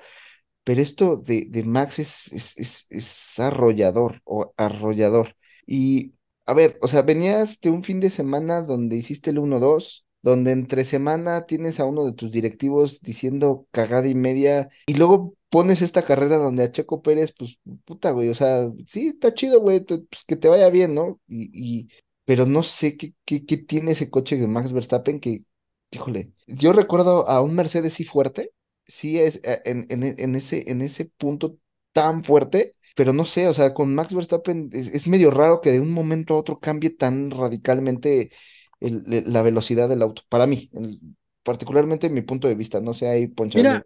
pero esto de, de Max es, es, es, arrollador o arrollador. Y, a ver, o sea, venías de un fin de semana donde hiciste el 1-2, donde entre semana tienes a uno de tus directivos diciendo cagada y media, y luego pones esta carrera donde a Checo Pérez, pues, puta, güey, o sea, sí, está chido, güey, pues que te vaya bien, ¿no? Y, y, pero no sé qué, qué, qué tiene ese coche de Max Verstappen que, híjole, yo recuerdo a un Mercedes sí fuerte sí es eh, en, en, en ese, en ese punto tan fuerte, pero no sé, o sea, con Max Verstappen es, es medio raro que de un momento a otro cambie tan radicalmente el- el- la velocidad del auto, para mí, en- particularmente en mi punto de vista, no sé, ahí Poncho. Mira,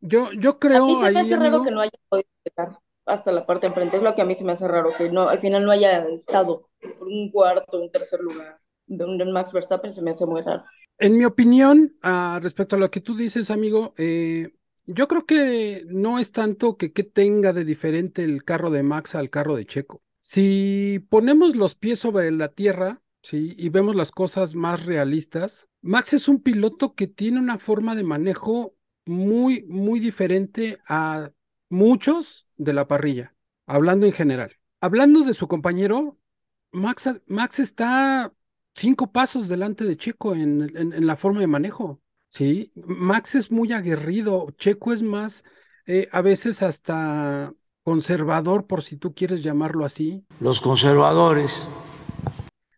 yo, yo A mí creo se me hace raro que no haya podido llegar hasta la parte de enfrente. Es lo que a mí se me hace raro, que no, al final no haya estado por un cuarto, un tercer lugar de un Max Verstappen, se me hace muy raro. En mi opinión, ah, respecto a lo que tú dices, amigo, eh, yo creo que no es tanto que tenga de diferente el carro de Max al carro de Checo. Si ponemos los pies sobre la tierra, sí, y vemos las cosas más realistas, Max es un piloto que tiene una forma de manejo muy, muy diferente a muchos de la parrilla, hablando en general. Hablando de su compañero, Max, Max está cinco pasos delante de Checo en, en- en la forma de manejo. Sí, Max es muy aguerrido, Checo es más, eh, a veces hasta conservador, por si tú quieres llamarlo así. los conservadores.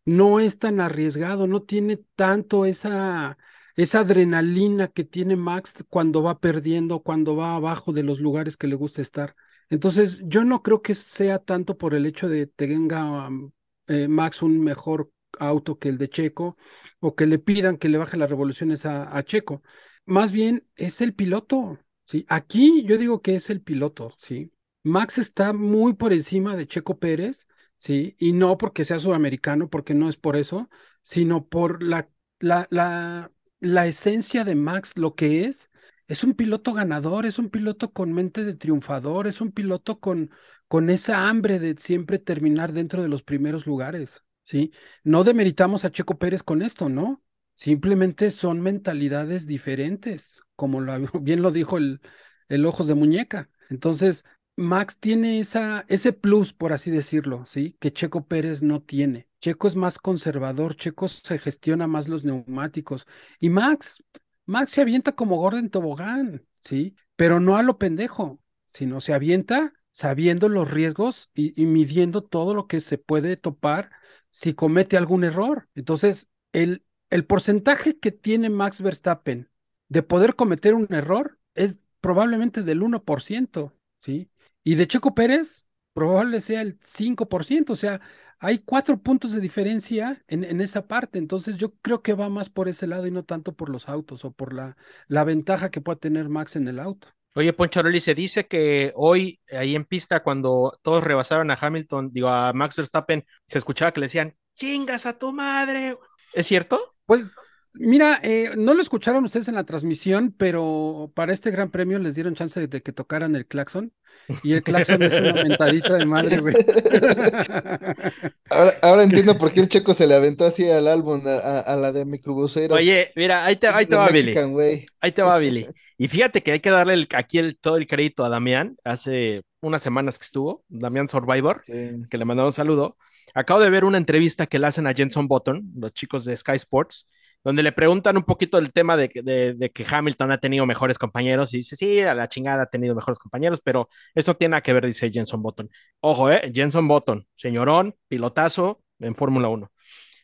No es tan arriesgado, no tiene tanto esa, esa adrenalina que tiene Max cuando va perdiendo, cuando va abajo de los lugares que le gusta estar. Entonces, yo no creo que sea tanto por el hecho de tenga um, eh, Max un mejor auto que el de Checo o que le pidan que le baje las revoluciones a, Checo. Más bien es el piloto. ¿sí? Aquí yo digo que es el piloto, ¿sí? Max está muy por encima de Checo Pérez, ¿sí? Y no porque sea sudamericano, porque no es por eso, sino por la, la, la, la esencia de Max, lo que es. Es un piloto ganador, es un piloto con mente de triunfador, es un piloto con, con esa hambre de siempre terminar dentro de los primeros lugares, ¿sí? No demeritamos a Checo Pérez con esto, ¿no? Simplemente son mentalidades diferentes, como bien lo dijo el, el ojos de muñeca. Entonces, Max tiene esa, ese plus, por así decirlo, ¿sí? Que Checo Pérez no tiene. Checo es más conservador, Checo se gestiona más los neumáticos. Y Max, Max se avienta como Gordon Tobogán, ¿sí? Pero no a lo pendejo, sino se avienta sabiendo los riesgos y midiendo todo lo que se puede topar si comete algún error. Entonces, el, el porcentaje que tiene Max Verstappen de poder cometer un error es probablemente del 1%, ¿sí? Y de Checo Pérez, probable sea el 5%, o sea, hay cuatro puntos de diferencia en, en esa parte, entonces yo creo que va más por ese lado y no tanto por los autos o por la, la ventaja que pueda tener Max en el auto. Oye, Poncharoli, se dice que hoy, ahí en pista, cuando todos rebasaron a Hamilton, digo, a Max Verstappen, se escuchaba que le decían, chingas a tu madre. ¿Es cierto? Pues mira, eh, no lo escucharon ustedes en la transmisión, pero para este gran premio les dieron chance de, de que tocaran el claxon y el claxon es una mentadita de madre, güey. Ahora, ahora entiendo por qué el checo se le aventó así al álbum, a, a- a la de microbusero. Oye, mira, ahí te, ahí te va, Billy. Ahí te va, Billy. Y fíjate que hay que darle el- aquí el- todo el crédito a Damián. Hace unas semanas que estuvo, Damián Survivor, Sí. que le mandamos un saludo. Acabo de ver una entrevista que le hacen a Jenson Button, los chicos de Sky Sports, donde le preguntan un poquito del tema de, que- de- de que Hamilton ha tenido mejores compañeros y dice, sí, a la chingada ha tenido mejores compañeros, pero esto tiene que ver, dice Jenson Button. Ojo, eh, Jenson Button, señorón, pilotazo en Fórmula 1.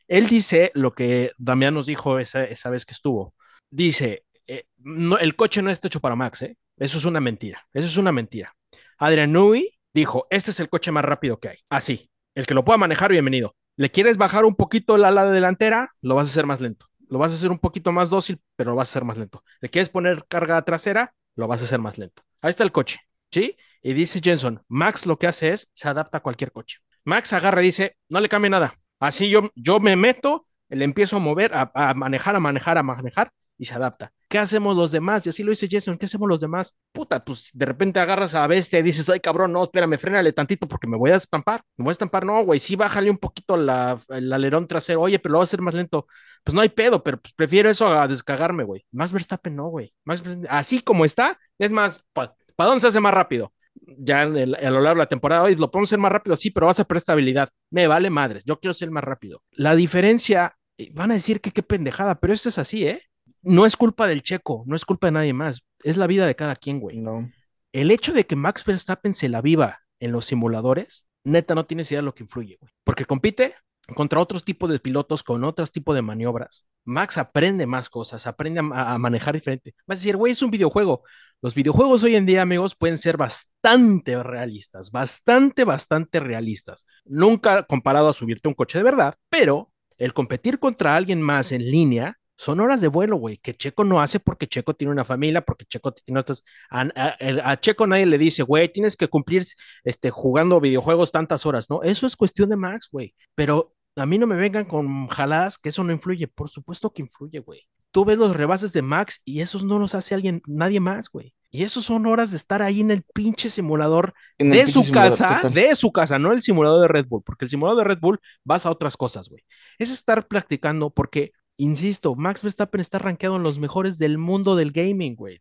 Él dice lo que Damián nos dijo esa, esa vez que estuvo. Dice, eh, no, el coche no está hecho para Max, ¿eh? Eso es una mentira, eso es una mentira. Adrian Newey dijo, este es el coche más rápido que hay. Así, el que lo pueda manejar, bienvenido. ¿Le quieres bajar un poquito la ala delantera? Lo vas a hacer más lento. Lo vas a hacer un poquito más dócil, pero lo vas a hacer más lento. ¿Le quieres poner carga trasera? Lo vas a hacer más lento. Ahí está el coche, ¿sí? Y dice Jenson, Max lo que hace es, se adapta a cualquier coche. Max agarra y dice, no le cambie nada. Así yo, yo me meto, le empiezo a mover, a, a manejar, a manejar, a manejar y se adapta. ¿Qué hacemos los demás? Y así lo dice Jason, ¿qué hacemos los demás? Puta, pues de repente agarras a bestia y dices, ay cabrón, no, espérame, frénale tantito porque me voy a estampar. Me voy a estampar, no, güey, sí, bájale un poquito la, el alerón trasero, oye, pero lo voy a hacer más lento. Pues no hay pedo, pero pues prefiero eso a descagarme, güey. Max Verstappen no, güey. Max Verstappen, así como está, es más, ¿para pa dónde se hace más rápido? Ya a lo largo de la temporada, oye, lo podemos hacer más rápido, sí, pero vas a perder estabilidad. Me vale madres, yo quiero ser más rápido. La diferencia, eh, van a decir que qué pendejada, pero esto es así, ¿eh? No es culpa del checo, no es culpa de nadie más, es la vida de cada quien, güey. No. El hecho de que Max Verstappen se la viva en los simuladores, neta, no tienes idea de lo que influye, güey. Porque compite contra otros tipos de pilotos, con otros tipos de maniobras. Max aprende más cosas, aprende a, a manejar diferente. Vas a decir, güey, es un videojuego. Los videojuegos hoy en día, amigos, pueden ser bastante realistas, bastante, bastante realistas. Nunca comparado a subirte a un coche de verdad, pero el competir contra alguien más en línea son horas de vuelo, güey, que Checo no hace porque Checo tiene una familia, porque Checo tiene otras... A, a- a Checo nadie le dice, güey, tienes que cumplir este, jugando videojuegos tantas horas, ¿no? Eso es cuestión de Max, güey. Pero a mí no me vengan con jaladas que eso no influye. Por supuesto que influye, güey. Tú ves los rebases de Max y esos no los hace alguien, nadie más, güey. Y esos son horas de estar ahí en el pinche simulador En de pinche su simulador, casa, total. de su casa, no el simulador de Red Bull, porque el simulador de Red Bull vas a otras cosas, güey. Es estar practicando porque, insisto, Max Verstappen está rankeado en los mejores del mundo del gaming, güey.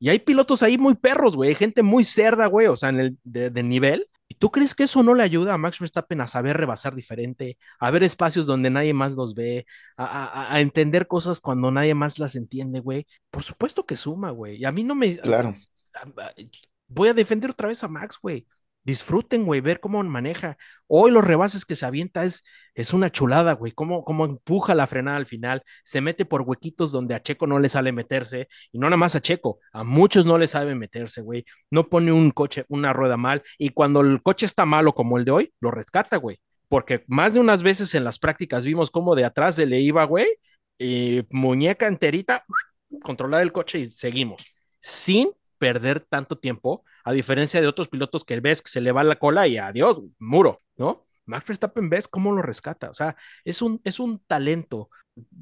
Y hay pilotos ahí muy perros, güey, hay gente muy cerda, güey, o sea, en el de, de nivel. ¿Y tú crees que eso no le ayuda a Max Verstappen a saber rebasar diferente, a ver espacios donde nadie más los ve, a, a- a entender cosas cuando nadie más las entiende, güey? Por supuesto que suma, güey. Y a mí no me, Claro. voy a defender otra vez a Max, güey. Disfruten, güey, ver cómo maneja. Hoy los rebases que se avienta es, es una chulada, güey. Cómo, cómo empuja la frenada al final. Se mete por huequitos donde a Checo no le sale meterse. Y no nada más a Checo, a muchos no le sabe meterse, güey. No pone un coche, una rueda mal. Y cuando el coche está malo como el de hoy, lo rescata, güey. Porque más de unas veces en las prácticas vimos cómo de atrás se le iba, güey. Y muñeca enterita, controlar el coche y seguimos. Sin perder tanto tiempo, a diferencia de otros pilotos que ves que se le va la cola y adiós, muro, ¿no? Max Verstappen ves cómo lo rescata, o sea, es un, es un talento.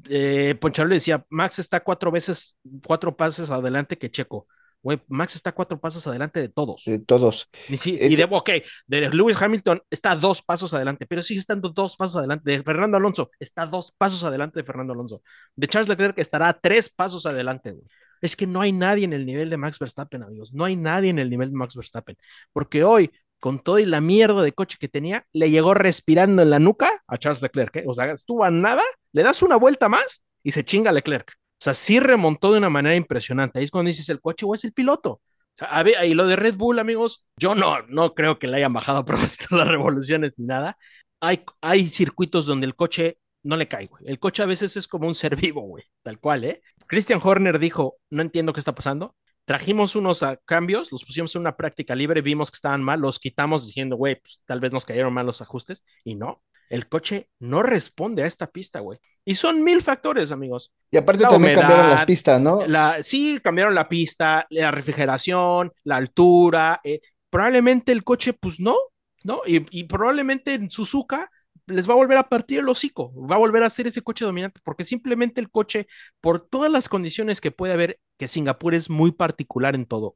Eh, Poncharo le decía, Max está cuatro veces, cuatro pasos adelante que Checo. Güey, Max está cuatro pasos adelante de todos. De todos. Y, sí, Ese- y de, ok, de Lewis Hamilton está dos pasos adelante, pero sigue estando dos pasos adelante. De Fernando Alonso está dos pasos adelante de Fernando Alonso. De Charles Leclerc estará tres pasos adelante, güey. Es que no hay nadie en el nivel de Max Verstappen, amigos. No hay nadie en el nivel de Max Verstappen. Porque hoy, con todo y la mierda de coche que tenía, le llegó respirando en la nuca a Charles Leclerc. ¿eh? O sea, estuvo a nada, le das una vuelta más y se chinga Leclerc. O sea, sí remontó de una manera impresionante. Ahí es cuando dices el coche o es el piloto. O sea, a ver, y lo de Red Bull, amigos, yo no, no creo que le hayan bajado a propósito las revoluciones ni nada. Hay, hay circuitos donde el coche no le cae, güey. El coche a veces es como un ser vivo, güey, tal cual, ¿eh? Christian Horner dijo, no entiendo qué está pasando. Trajimos unos cambios, los pusimos en una práctica libre, vimos que estaban mal, los quitamos diciendo, güey, pues tal vez nos cayeron mal los ajustes, y no. El coche no responde a esta pista, güey. Y son mil factores, amigos. Y aparte La también cambiaron las pistas, ¿no? La, sí, cambiaron la pista, la refrigeración, la altura. eh, probablemente el coche, pues no, ¿no? Y, y probablemente en Suzuka les va a volver a partir el hocico, va a volver a ser ese coche dominante, porque simplemente el coche, por todas las condiciones que puede haber, que Singapur es muy particular en todo.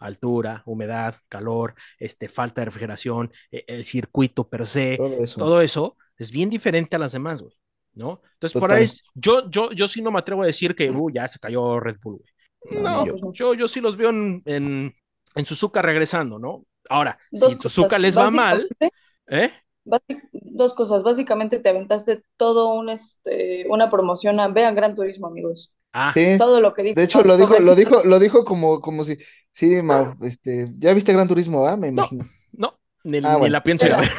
Altura, humedad, calor, este, falta de refrigeración, eh, el circuito per se, Todo eso. todo eso es bien diferente a las demás, güey, ¿no? Entonces, por ahí, yo, yo, yo sí no me atrevo a decir que, uh, ya se cayó Red Bull, güey. No, No, ni yo. yo, yo sí los veo en, en, en Suzuka regresando, ¿no? Ahora, Dos si Suzuka cosas. les va mal, Básicamente- ¿eh? Básic- Dos cosas, básicamente te aventaste todo un este una promoción a vean Gran Turismo, amigos. Ah, Sí. Todo lo que dijo. De hecho, lo dijo, lo dijo, lo dijo como, como si, sí, Mau, este, ya viste Gran Turismo, ¿ah? Me No. imagino. no, ni, Ah, ni bueno. la pienso ir a ver.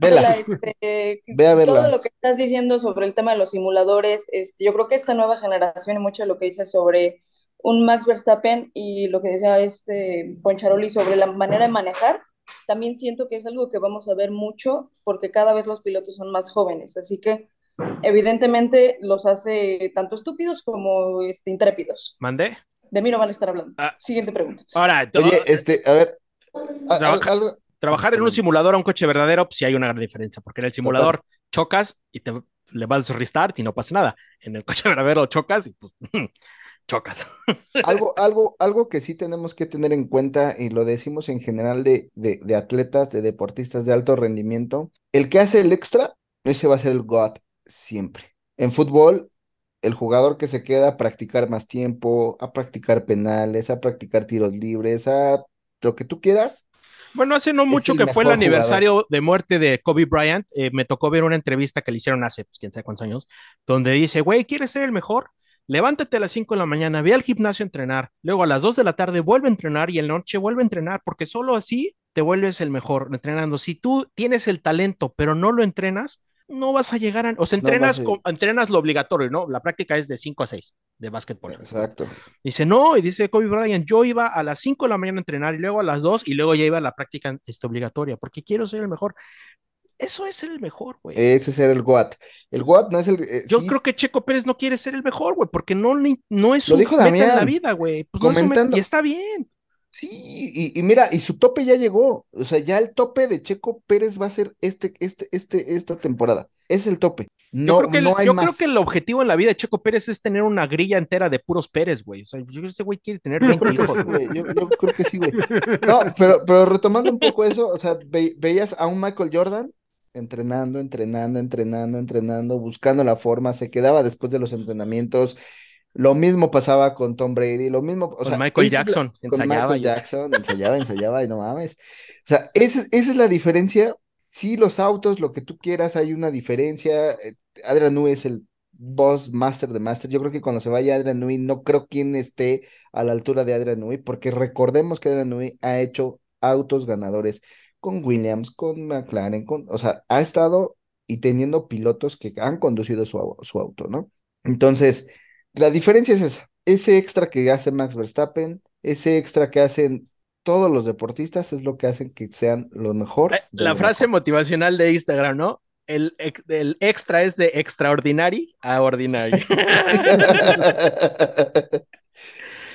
Vela. Vela, este, Ve a verla. todo lo que estás diciendo sobre el tema de los simuladores, este, yo creo que esta nueva generación y mucho de lo que dice sobre un Max Verstappen y lo que decía este Poncharoli sobre la manera de manejar, también siento que es algo que vamos a ver mucho porque cada vez los pilotos son más jóvenes, así que evidentemente los hace tanto estúpidos como este, intrépidos. ¿Mandé? De mí no van a estar hablando. Ah. Siguiente pregunta. Ahora, Oye, este, a ver, a- Trabaja- trabajar en un simulador a un coche verdadero, pues sí hay una gran diferencia, porque en el simulador chocas y te le vas a restart y no pasa nada. En el coche verdadero chocas y pues chocas. algo, algo, algo que sí tenemos que tener en cuenta, y lo decimos en general de, de, de atletas, de deportistas de alto rendimiento, el que hace el extra, ese va a ser el GOAT siempre. En fútbol, el jugador que se queda a practicar más tiempo, a practicar penales, a practicar tiros libres, a lo que tú quieras, Bueno, hace no mucho que fue el aniversario de muerte de Kobe Bryant, eh, me tocó ver una entrevista que le hicieron hace, pues, quién sabe cuántos años, donde dice, güey, ¿quieres ser el mejor? Levántate a las 5 de la mañana, ve al gimnasio a entrenar, luego a las 2 de la tarde vuelve a entrenar y en la noche vuelve a entrenar, porque solo así te vuelves el mejor entrenando. Si tú tienes el talento, pero no lo entrenas, no vas a llegar a... O sea, No entrenas, a- con- entrenas lo obligatorio, ¿no? La práctica es de 5 a 6 de básquetbol. exacto. Dice, no, y dice Kobe Bryant, yo iba a las 5 de la mañana a entrenar y luego a las 2 y luego ya iba a la práctica este, obligatoria, porque quiero ser el mejor. Eso es el mejor, güey. Ese es el GOAT. El GOAT no es el... eh, Yo sí, creo que Checo Pérez no quiere ser el mejor, güey, porque no, le- no es su meta en la Damián, vida, güey. Pues no comentando. y está bien. Sí, y, y mira, y su tope ya llegó. O sea, ya el tope de Checo Pérez va a ser este, este, este, esta temporada. Es el tope. Yo, No, creo, que el, no hay yo más. creo que el objetivo en la vida de Checo Pérez es tener una grilla entera de puros Pérez, güey. O sea, yo creo que ese güey quiere tener Yo 20 creo que hijos, sí, güey. güey. Yo, yo creo que sí, güey. No, pero, pero retomando un poco eso, o sea, ve- veías a un Michael Jordan entrenando, entrenando, entrenando, entrenando, buscando la forma, se quedaba después de los entrenamientos. Lo mismo pasaba con Tom Brady, lo mismo, o Con sea, Michael la- Jackson, con ensayaba Michael y- Jackson, ensayaba, ensayaba y no mames. O sea, esa, esa es la diferencia. Sí, los autos, lo que tú quieras, hay una diferencia. Eh, Adrian Newey es el boss master de master. Yo creo que cuando se vaya Adrian Newey, no creo quién esté a la altura de Adrian Newey, porque recordemos que Adrian Newey ha hecho autos ganadores con Williams, con McLaren, con, o sea, ha estado y teniendo pilotos que han conducido su, au- su auto, ¿no? Entonces, la diferencia es esa, ese extra que hace Max Verstappen, ese extra que hacen todos los deportistas es lo que hacen que sean lo mejor. La lo frase mejor. motivacional de Instagram, ¿no? El, el extra es de extraordinary a ordinary.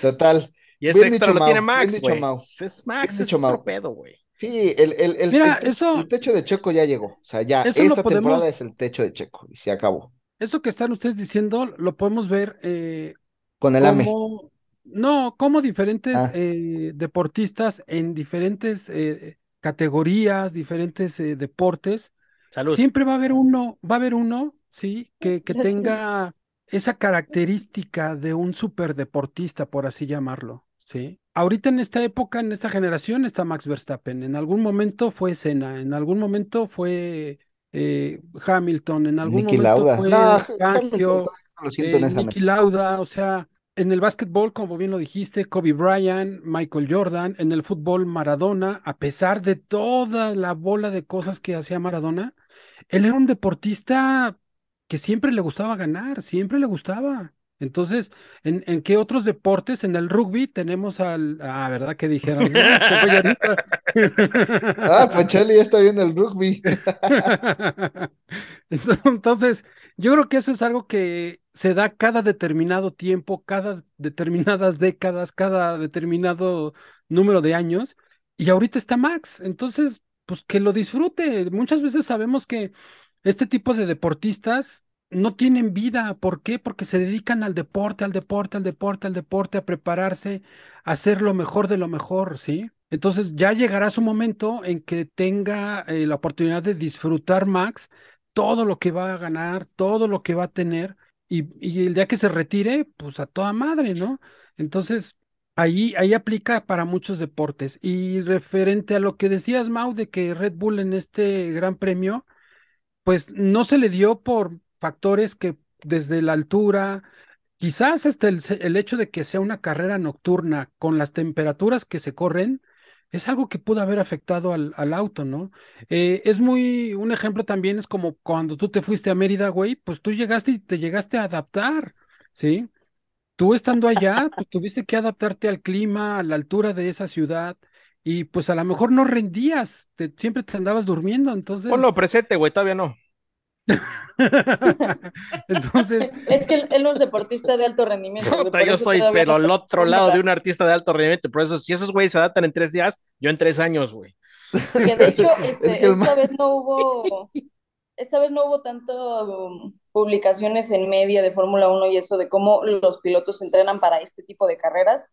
Total. Y ese Bien extra lo tiene Mau, Max, güey. Mau. Es Max, Bien es otro pedo, güey. Sí, el, el, el, Mira, el techo, eso- el techo de Checo ya llegó. O sea, ya esta temporada es el techo de Checo y se acabó. Eso que están ustedes diciendo lo podemos ver eh, Con el AME. como, no, como diferentes Ah. eh, deportistas en diferentes eh, categorías, diferentes eh, deportes, Salud. siempre va a haber uno, va a haber uno, sí, que, que tenga esa característica de un superdeportista, por así llamarlo, sí. Ahorita en esta época, en esta generación, está Max Verstappen. En algún momento fue Senna, en algún momento fue eh, Hamilton, en algún momento Lauda. fue No, eh, mesa. Lauda, o sea, en el básquetbol, como bien lo dijiste, Kobe Bryant, Michael Jordan, en el fútbol Maradona, a pesar de toda la bola de cosas que hacía Maradona, él era un deportista que siempre le gustaba ganar, siempre le gustaba. Entonces, ¿en, en qué otros deportes? En el rugby tenemos al... Ah, ¿verdad que dijeron? "No, este güey ahorita". Ah, Ponchali ya está viendo el rugby. Entonces, yo creo que eso es algo que se da cada determinado tiempo, cada determinadas décadas, cada determinado número de años, y ahorita está Max. Entonces, pues que lo disfrute. Muchas veces sabemos que este tipo de deportistas no tienen vida. ¿Por qué? Porque se dedican al deporte, al deporte, al deporte, al deporte, a prepararse, a hacer lo mejor de lo mejor, ¿sí? Entonces ya llegará su momento en que tenga eh, la oportunidad de disfrutar Max todo lo que va a ganar, todo lo que va a tener, y, y el día que se retire, pues a toda madre, ¿no? Entonces, ahí, ahí aplica para muchos deportes. Y referente a lo que decías, Mau, de que Red Bull en este gran premio, pues no se le dio por factores que desde la altura, quizás hasta el, el hecho de que sea una carrera nocturna con las temperaturas que se corren, es algo que pudo haber afectado al, al auto, ¿no? Eh, es muy, un ejemplo también es como cuando tú te fuiste a Mérida, güey, pues tú llegaste y te llegaste a adaptar, ¿sí? Tú estando allá, pues tuviste que adaptarte al clima, a la altura de esa ciudad, y pues a lo mejor no rendías, siempre te andabas durmiendo, entonces... Ponlo presente, güey, todavía no. Entonces, Es que él, él no es deportista de alto rendimiento. yo soy, pero al otro lado de un artista de alto rendimiento. Por eso, si esos güeyes se adaptan en tres días, yo en tres años, güey. Que de hecho, Es este, que esta vez no hubo, esta vez no hubo tanto um, publicaciones en media de Fórmula 1 y eso de cómo los pilotos se entrenan para este tipo de carreras,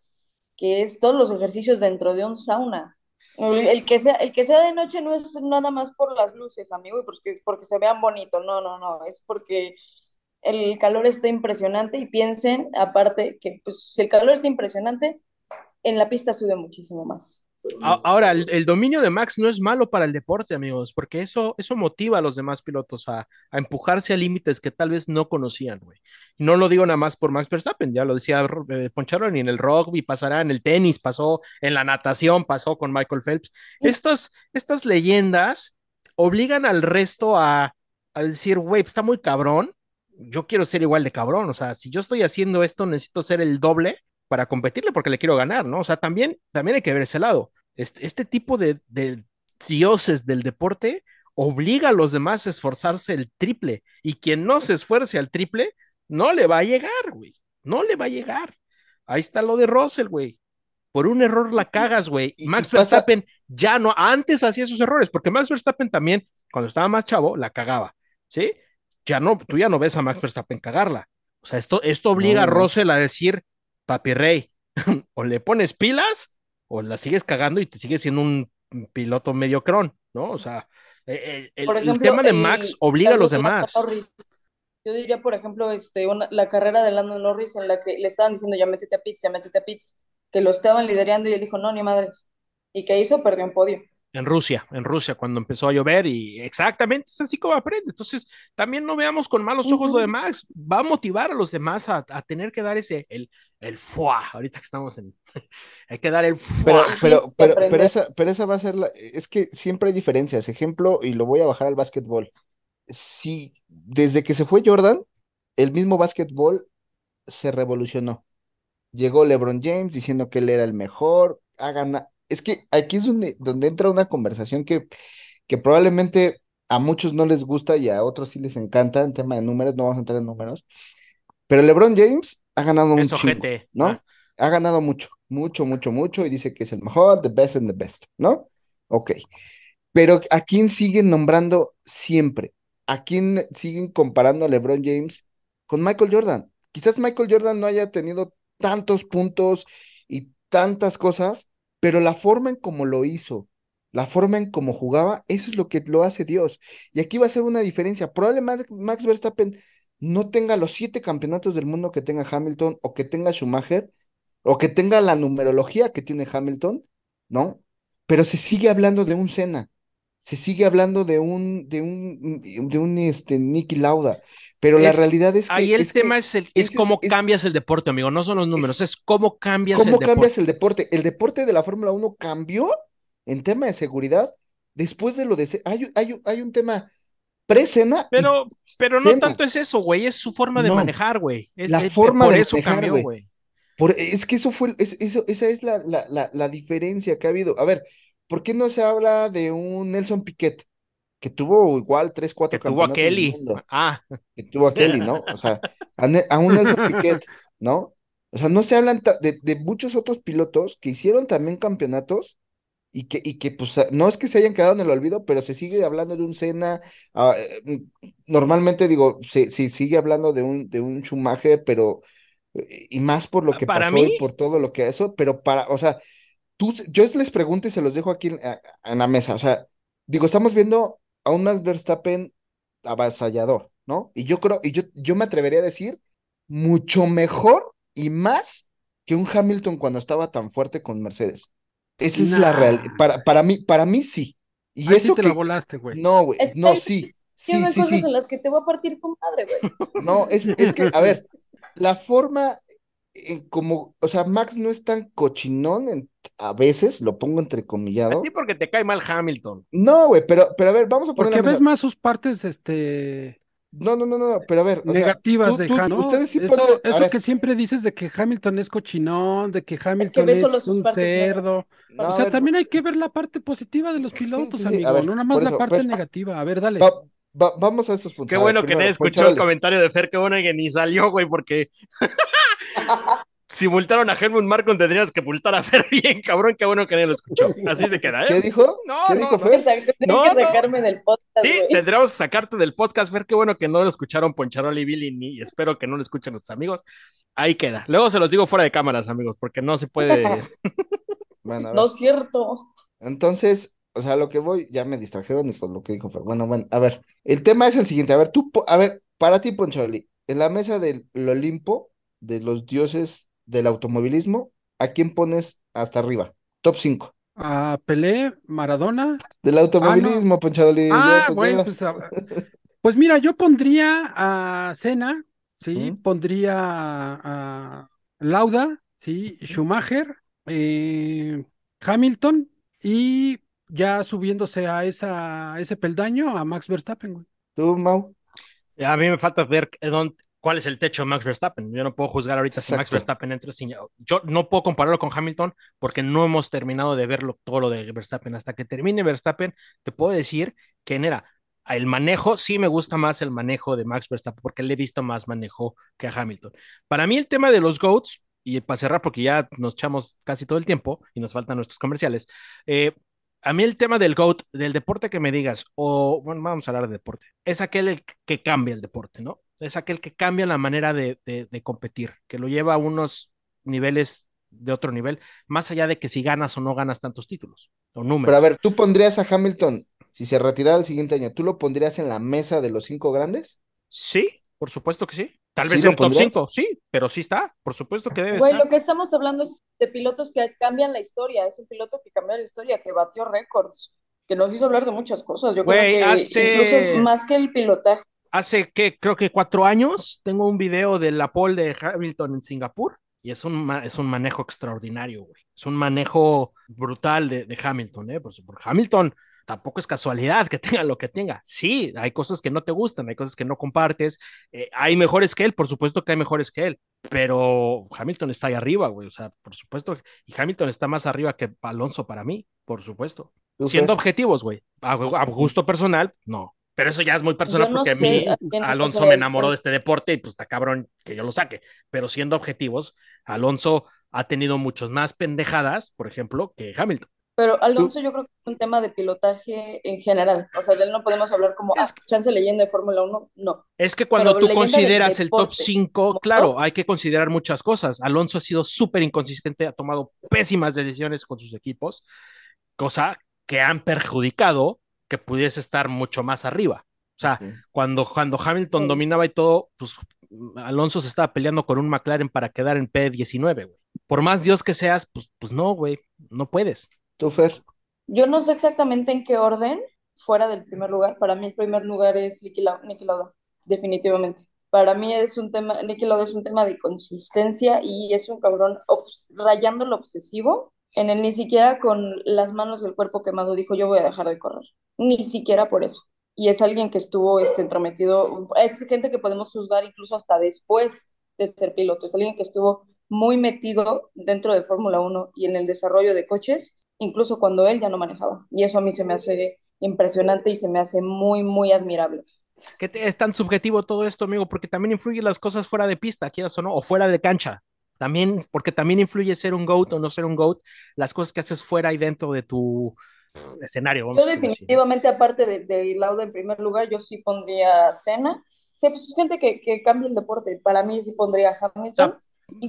que es todos los ejercicios dentro de un sauna. El, que sea, el que sea de noche no es nada más por las luces, amigo, y porque, porque se vean bonito, no, no, no, es porque el calor está impresionante y piensen, aparte, que pues si el calor está impresionante, en la pista sube muchísimo más. Ahora, el, el dominio de Max no es malo para el deporte, amigos, porque eso, eso motiva a los demás pilotos a, a empujarse a límites que tal vez no conocían, güey. Y no lo digo nada más por Max Verstappen, ya lo decía eh, Poncharoli, en el rugby pasará, en el tenis pasó, en la natación pasó con Michael Phelps. Estas, estas leyendas obligan al resto a, a decir, güey, está muy cabrón, yo quiero ser igual de cabrón, o sea, si yo estoy haciendo esto, necesito ser el doble para competirle porque le quiero ganar, ¿no? O sea, también, también hay que ver ese lado. Este, este tipo de, de dioses del deporte obliga a los demás a esforzarse el triple y quien no se esfuerce al triple no le va a llegar, güey. No le va a llegar. Ahí está lo de Russell, güey. Por un error la cagas, güey. Y Max pasa- Verstappen ya no, antes hacía esos errores, porque Max Verstappen también, cuando estaba más chavo, la cagaba, ¿sí? Ya no, tú ya no ves a Max Verstappen cagarla. O sea, esto, esto obliga a No. Russell a decir, papi rey, o le pones pilas o la sigues cagando y te sigues siendo un piloto mediocrón, ¿no? O sea, el, el- Por el ejemplo, tema de el Max obliga a los demás. Norris. Yo diría, por ejemplo, este, una- la carrera de Lando Norris en la que le estaban diciendo ya métete a pits, ya métete a pits, que lo estaban liderando y él dijo, no, ni madres. ¿Y qué hizo? Perdió en podio. En Rusia, en Rusia, cuando empezó a llover y exactamente es así como aprende. Entonces, también no veamos con malos ojos lo de. Max. Va a motivar a los demás a, a tener que dar ese, el, el fuá. Ahorita que estamos en, hay que dar el Pero, fuá. Pero, pero, pero aprender. esa, pero esa va a ser la, es que siempre hay diferencias. Ejemplo, y lo voy a bajar al básquetbol. Sí, desde que se fue Jordan, el mismo básquetbol se revolucionó. Llegó LeBron James diciendo que él era el mejor, ha ganado. Es que aquí es donde, donde entra una conversación que, que probablemente a muchos no les gusta y a otros sí les encanta en tema de números, no vamos a entrar en números. Pero LeBron James ha ganado un chingo. ¿no? Ah, ha ganado mucho, mucho, mucho, mucho, y dice que es el mejor, the best and the best, ¿no? Ok. Pero ¿a quién siguen nombrando siempre? ¿A quién siguen comparando a LeBron James con Michael Jordan? Quizás Michael Jordan no haya tenido tantos puntos y tantas cosas, pero la forma en cómo lo hizo, la forma en cómo jugaba, eso es lo que lo hace Dios. Y aquí va a ser una diferencia. Probablemente Max Verstappen no tenga los siete campeonatos del mundo que tenga Hamilton o que tenga Schumacher o que tenga la numerología que tiene Hamilton, ¿no? Pero se sigue hablando de un Senna, se sigue hablando de un, de un, de un este, Nicky Lauda, pero la realidad es que... Ahí el es que tema es, el, es cómo cambias el deporte, amigo. No son los números, es, cómo cambias ¿Cómo el deporte. cambias el deporte? El deporte de la Fórmula 1 cambió en tema de seguridad después de lo de... Hay, hay, hay un tema pre-cena Pero, pero no tanto es eso, güey. Es su forma de No. manejar, güey. La forma por de eso manejar, cambió, güey. Por, es que eso fue, es- eso, esa es la, la, la, la diferencia que ha habido. A ver, ¿por qué no se habla de un Nelson Piquet que tuvo igual tres, cuatro Que tuvo a Kelly. mundo? Ah, que tuvo a Kelly, ¿no? O sea, a, a un Nelson Piquet, ¿no? O sea, no se hablan de, de muchos otros pilotos que hicieron también campeonatos y que, y que pues, no es que se hayan quedado en el olvido, pero se sigue hablando de un Senna, mm, normalmente digo, se, se sigue hablando de un, de un Schumacher, pero, eh, y más por lo que Para pasó mí- y por todo lo que eso, pero para, o sea, tú, yo les pregunto y se los dejo aquí en, la mesa, o sea, digo, estamos viendo a un Max Verstappen avasallador, ¿no? Y yo creo, y yo, yo me atrevería a decir, mucho mejor y más que un Hamilton cuando estaba tan fuerte con Mercedes. Esa es la Nah. real, para, para mí, para mí sí. Y sí eso te que, la volaste, güey. no, güey, no, sí, Sí, sí, sí, en las que te voy a partir con madre, güey. no, es, es que, a ver, la forma como, o sea, Max no es tan cochinón en- a veces, lo pongo entrecomillado. ti porque te cae mal Hamilton. No, güey, pero, pero a ver, vamos a poner Porque ves más sus partes, este, No, no, no, no, pero a ver, o sea, negativas tú- de Hamilton. ustedes sí eso a eso que siempre dices de que Hamilton es cochinón, de que Hamilton es un cerdo. no, O sea, ver, también hay que ver la parte positiva de los Sí, pilotos, sí, sí, amigo, ver, no nada más la parte pues, negativa. A ver, dale. va- va- vamos a estos puntos. Qué ver, bueno que nadie escuchó el comentario de Fer, qué bueno que ni salió, güey, porque si multaron a Helmut Marko tendrías que multar a Fer bien, cabrón, qué bueno que nadie lo escuchó. Así se queda, ¿Qué ¿eh? dijo? No, ¿Qué no, dijo no. Fer? Tienes No, que no. sacarme del podcast, Sí, güey. tendríamos que sacarte del podcast, Fer, qué bueno que no lo escucharon Poncharoli y Billy, ni, y espero que no lo escuchen nuestros amigos. Ahí queda. Luego se los digo fuera de cámaras, amigos, porque no se puede. Bueno, a ver. No es cierto. Entonces, o sea, lo que voy, ya me distrajeron y con lo que dijo Fer. Bueno, bueno, a ver, el tema es el siguiente. A ver, tú, a ver, para ti, Poncholi, en la mesa del Olimpo, de los dioses del automovilismo, ¿a quién pones hasta arriba? Top 5. A Pelé, Maradona. Del automovilismo, Poncholi. Ah, ya, pues, bueno, pues, a- pues mira, yo pondría a Senna, sí, pondría a, a Lauda, sí, Schumacher, eh, Hamilton y ya subiéndose a esa, a ese peldaño a Max Verstappen, güey. ¿Tú, Mau? A mí me falta ver dónde- cuál es el techo de Max Verstappen. Yo no puedo juzgar ahorita si Max Exacto. Verstappen entra sin. Yo no puedo compararlo con Hamilton porque no hemos terminado de verlo todo lo de Verstappen. Hasta que termine Verstappen, te puedo decir que era el manejo, sí me gusta más el manejo de Max Verstappen porque le he visto más manejo que a Hamilton. Para mí, el tema de los GOATs, y para cerrar, porque ya nos echamos casi todo el tiempo y nos faltan nuestros comerciales. eh, a mí el tema del GOAT, del deporte que me digas, o bueno, vamos a hablar de deporte, es aquel el que cambia el deporte, ¿no? Es aquel que cambia la manera de, de- de competir, que lo lleva a unos niveles de otro nivel, más allá de que si ganas o no ganas tantos títulos o números. Pero a ver, ¿tú pondrías a Hamilton, si se retirara el siguiente año, ¿tú lo pondrías en la mesa de los cinco grandes? Sí, por supuesto que sí. Tal ¿Sí vez lo en top pondrías? 5, sí, pero sí está, por supuesto que debe Güey, estar. lo que estamos hablando es de pilotos que cambian la historia. Es un piloto que cambió la historia, que batió récords, que nos hizo hablar de muchas cosas. Yo Güey, creo que hace- incluso más que el pilotaje. Hace que creo que cuatro años tengo un video de la pole de Hamilton en Singapur y es un, ma- es un manejo extraordinario, güey. Es un manejo brutal de, de Hamilton, ¿eh? Por, por Hamilton tampoco es casualidad que tenga lo que tenga. Sí, hay cosas que no te gustan, hay cosas que no compartes. eh, hay mejores que él, por supuesto que hay mejores que él, pero Hamilton está ahí arriba, güey. O sea, por supuesto. Y Hamilton está más arriba que Alonso para mí, por supuesto. ¿Tú, Siendo objetivos, güey. A, a gusto personal, no. Pero eso ya es muy personal no porque a sé mí a Alonso me enamoró de este deporte y pues está cabrón que yo lo saque. Pero siendo objetivos, Alonso ha tenido muchos más pendejadas, por ejemplo, que Hamilton. Pero Alonso yo creo que es un tema de pilotaje en general. O sea, de él no podemos hablar como, ah, chance leyenda de Fórmula 1, no. Es que cuando Pero tú consideras el top deporte, 5, ¿no? claro, hay que considerar muchas cosas. Alonso ha sido súper inconsistente, ha tomado pésimas decisiones con sus equipos, cosa que han perjudicado que pudiese estar mucho más arriba. O sea, cuando, cuando Hamilton Sí. dominaba y todo, pues Alonso se estaba peleando con un McLaren para quedar en P19, güey. Por más Dios que seas, pues, pues no, güey, no puedes. ¿Tú, Fer? Yo no sé exactamente en qué orden, fuera del primer lugar. Para mí el primer lugar es Niki Lauda, definitivamente. Para mí es un tema, Niki Lauda es un tema de consistencia y es un cabrón rayando lo obsesivo. En el ni siquiera con las manos del cuerpo quemado dijo yo voy a dejar de correr. Ni siquiera por eso. Y es alguien que estuvo este, entrometido, es gente que podemos juzgar incluso hasta después de ser piloto. Es alguien que estuvo muy metido dentro de Fórmula 1 y en el desarrollo de coches, incluso cuando él ya no manejaba. Y eso a mí se me hace impresionante y se me hace muy, muy admirable. Que es tan subjetivo todo esto, amigo, porque también influye las cosas fuera de pista, quieras o no, o fuera de cancha. También, porque también influye ser un GOAT o no ser un GOAT, las cosas que haces fuera y dentro de tu escenario. vamos Yo definitivamente, aparte de, de Lauda en primer lugar, yo sí pondría a Senna. Sí, pues es gente que, que cambia el deporte. Para mí sí pondría a Hamilton.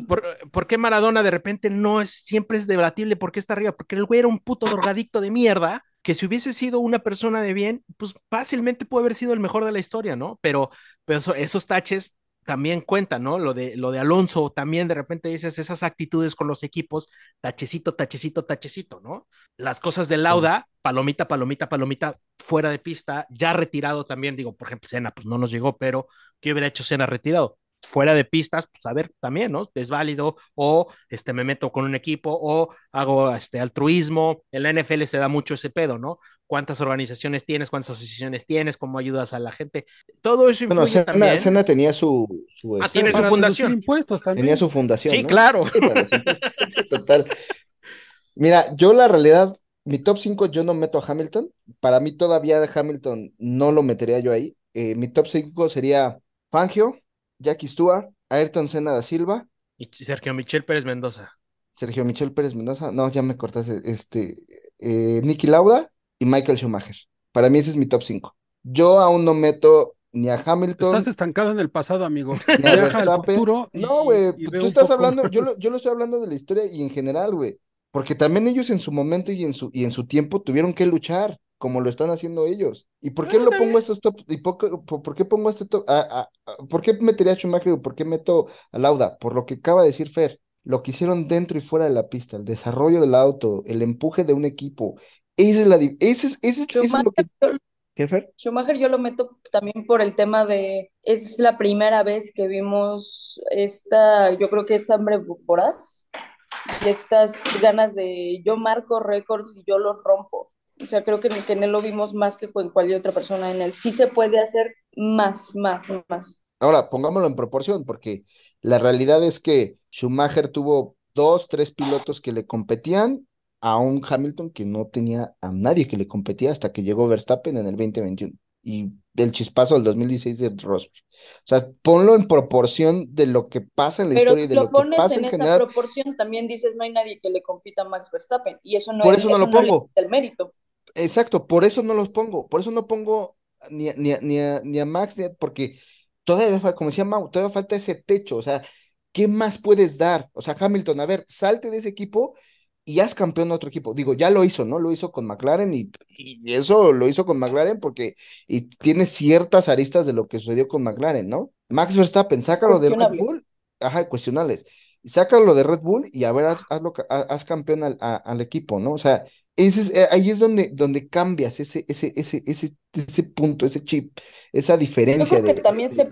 ¿Por, por qué Maradona de repente no es, siempre es debatible por qué está arriba? Porque el güey era un puto drogadicto de mierda, que si hubiese sido una persona de bien, pues fácilmente puede haber sido el mejor de la historia, ¿no? Pero, pero eso- esos taches también cuentan, ¿no? Lo de, lo de Alonso, también de repente dices esas actitudes con los equipos, tachecito, tachecito, tachecito, ¿no? Las cosas de Lauda, palomita, palomita, palomita, fuera de pista, ya retirado también, digo, por ejemplo, Senna, pues no nos llegó, pero ¿qué hubiera hecho Senna retirado? Fuera de pistas, pues a ver, también, ¿no? Es válido, o este, me meto con un equipo, o hago este, altruismo. En la NFL se da mucho ese pedo, ¿no? ¿Cuántas organizaciones tienes? ¿Cuántas asociaciones tienes? ¿Cómo ayudas a la gente? Todo eso influye Bueno, Senna, también. Senna tenía su, su, Ah, este, tiene su fundación. impuestos también. tenía su fundación, Sí, ¿no? claro. Sí, sí, total. Mira, yo la realidad, mi top 5 yo no meto a Hamilton. Para mí todavía de Hamilton no lo metería yo ahí. Eh, mi top 5 sería Fangio, Jackie Stewart, Ayrton Senna da Silva, Y Sergio Michel Pérez Mendoza. Sergio Michel Pérez Mendoza, no, ya me cortaste, este, eh, Niki Lauda y Michael Schumacher. Para mí ese es mi top 5. Yo aún no meto ni a Hamilton, Estás estancado en el pasado, amigo. ni a Verstappen. No, güey, pues tú estás poco hablando, yo lo, yo lo estoy hablando de la historia y en general, güey. Porque también ellos en su momento y en su, y en su tiempo tuvieron que luchar, como lo están haciendo ellos. ¿Y por qué Ah, lo está pongo estos top? ¿Y por, qué- por- por qué pongo este top? a- a- a- ¿por qué metería a Schumacher y por qué meto a Lauda? Por lo que acaba de decir Fer, lo que hicieron dentro y fuera de la pista, el desarrollo del auto, el empuje de un equipo. Esa es la, ese es, ese es- eso es lo que... Schumacher, ¿Qué, Fer? Schumacher yo lo meto también por el tema de, es la primera vez que vimos esta, yo creo que es hambre voraz y estas ganas de yo marco récords y yo los rompo. O sea, creo que, que en él lo vimos más que con cualquier otra persona en él. Sí se puede hacer más, más, más. Ahora, pongámoslo en proporción, porque la realidad es que Schumacher tuvo dos, tres pilotos que le competían a un Hamilton que no tenía a nadie que le competía hasta que llegó Verstappen en el 2021 y el chispazo del 2016 de Rosberg. O sea, ponlo en proporción de lo que pasa en la Pero historia y de lo lo que pones pasa en en esa general. proporción, también dices no hay nadie que le compita a Max Verstappen y eso no, Por es- eso no lo le pongo. el mérito. Exacto, por eso no los pongo, por eso no pongo ni a, ni ni a, ni a Max, ni a- porque todavía, como decía Mau, todavía falta ese techo, o sea, ¿qué más puedes dar? O sea, Hamilton, a ver, salte de ese equipo y haz campeón a otro equipo. Digo, ya lo hizo, ¿no? Lo hizo con McLaren y, y eso lo hizo con McLaren porque y tiene ciertas aristas de lo que sucedió con McLaren, ¿no? Max Verstappen, sácalo de Red. Bull, ajá, cuestionables. Sácalo de Red Bull y a ver, haz, hazlo haz, haz campeón al, a- al equipo, ¿no? O sea, ese es, eh, ahí es donde, donde cambias ese, ese, ese, ese, ese punto, ese chip, esa Yo diferencia creo que de, también de se,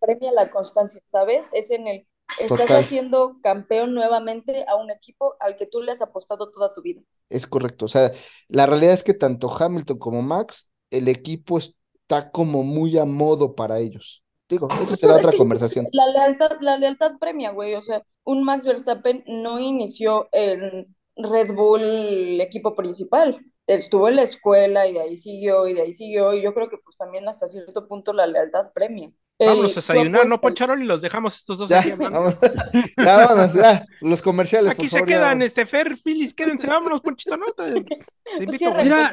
premia la constancia, ¿sabes? Es en el, estás Total. haciendo campeón nuevamente a un equipo al que tú le has apostado toda tu vida. Es correcto. O sea, la realidad es que tanto Hamilton como Max, el equipo está como muy a modo para ellos. Digo, eso será otra que conversación. La lealtad, la lealtad premia, güey. O sea, un Max Verstappen no inició en Red Bull equipo principal. Estuvo en la escuela y de ahí siguió y de ahí siguió. Y yo creo que pues también hasta cierto punto la lealtad premia. El- Vámonos a desayunar, ¿no, Poncharol? Y los dejamos estos dos Ya, aquí vámonos, ya, vámonos, ya, los comerciales. Aquí por se favor, ya. quedan, este Fer, Phillies, quédense, vámonos, Ponchito, ¿no? Te, te Pues invito. Mira,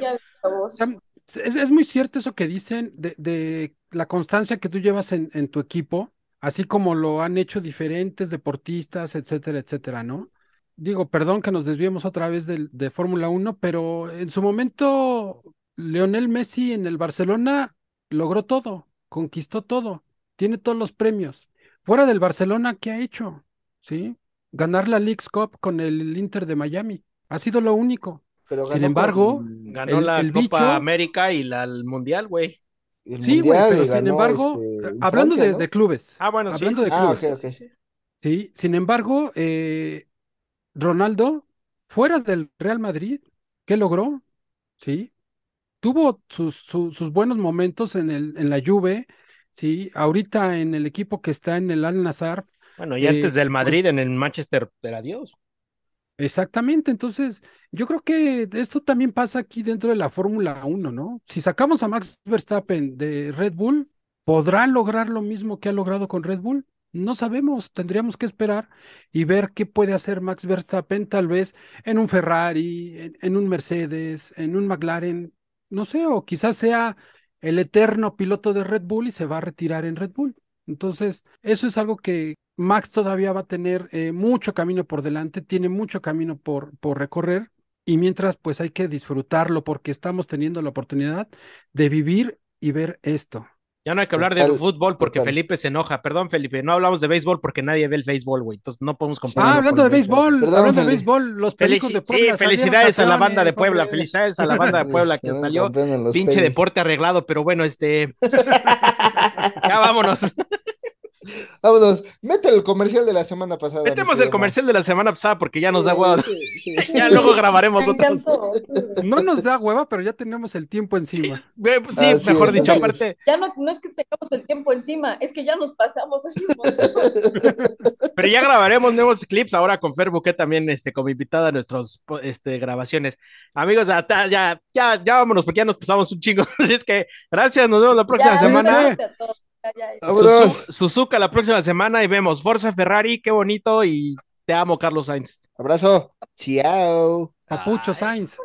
Es, es muy cierto eso que dicen de, de la constancia que tú llevas en, en tu equipo, así como lo han hecho diferentes deportistas, etcétera, etcétera, ¿no? Digo, perdón que nos desviemos otra vez del- de, Fórmula 1, pero en su momento Leonel Messi en el Barcelona logró todo, conquistó todo, tiene todos los premios. Fuera del Barcelona, ¿qué ha hecho? ¿Sí? Ganar la Leagues Cup con el Inter de Miami. Ha sido lo único. Pero Sin embargo, con Ganó el- la el Copa bicho- América y la, el Mundial, güey. el Sí, güey, pero sin embargo, este, hablando Francia, de, ¿no? de clubes, Ah, bueno, sí, Hablando sí, de clubes. Ah, sí. sí, sin embargo, eh, Ronaldo, fuera del Real Madrid, ¿qué logró? Sí, tuvo sus, su- sus buenos momentos en el, en la Juve, sí, ahorita en el equipo que está en el Al Nassr, Bueno, y Eh, antes del pues- Madrid, en el Manchester, era Dios. Exactamente, entonces yo creo que esto también pasa aquí dentro de la Fórmula 1, ¿no? Si sacamos a Max Verstappen de Red Bull, ¿podrá lograr lo mismo que ha logrado con Red Bull? No sabemos, tendríamos que esperar y ver qué puede hacer Max Verstappen tal vez en un Ferrari, en, un Mercedes, en un McLaren, no sé, o quizás sea el eterno piloto de Red Bull y se va a retirar en Red Bull. Entonces, eso es algo que Max todavía va a tener eh, mucho camino por delante, tiene mucho camino por, por recorrer y mientras pues hay que disfrutarlo porque estamos teniendo la oportunidad de vivir y ver esto. Ya no hay que hablar de Total, fútbol porque total. Felipe se enoja. Perdón, Felipe, no hablamos de béisbol porque nadie ve el béisbol, güey. Entonces no podemos Ah, compararlo hablando de béisbol. béisbol, Perdón, hablando de béisbol, los Felici- de Puebla. sí, felicidades a la banda de Puebla, felicidades a la banda de Puebla que Salieron salió pinche deporte arreglado, pero bueno, este ya vámonos. Vámonos, mete el comercial de la semana pasada. Metemos el comercial de la semana pasada porque ya nos da hueva. sí, sí, sí. Ya luego grabaremos sí. No nos da hueva, pero ya tenemos el tiempo encima. Pues Sí, Así mejor es, dicho, es. aparte, Ya no, no es que tengamos el tiempo encima, es que ya nos pasamos hace un montón. pero ya grabaremos nuevos clips ahora con Fer Buquet también este, como invitada a nuestras este, grabaciones. Amigos, ya, ya, ya vámonos porque ya nos pasamos un chingo. Así es que gracias, nos vemos la próxima Ya, semana. Ya, ya, Suzuka la próxima semana y vemos Forza Ferrari, qué bonito y te amo, Carlos Sainz. Abrazo. Chao. Papucho Sainz.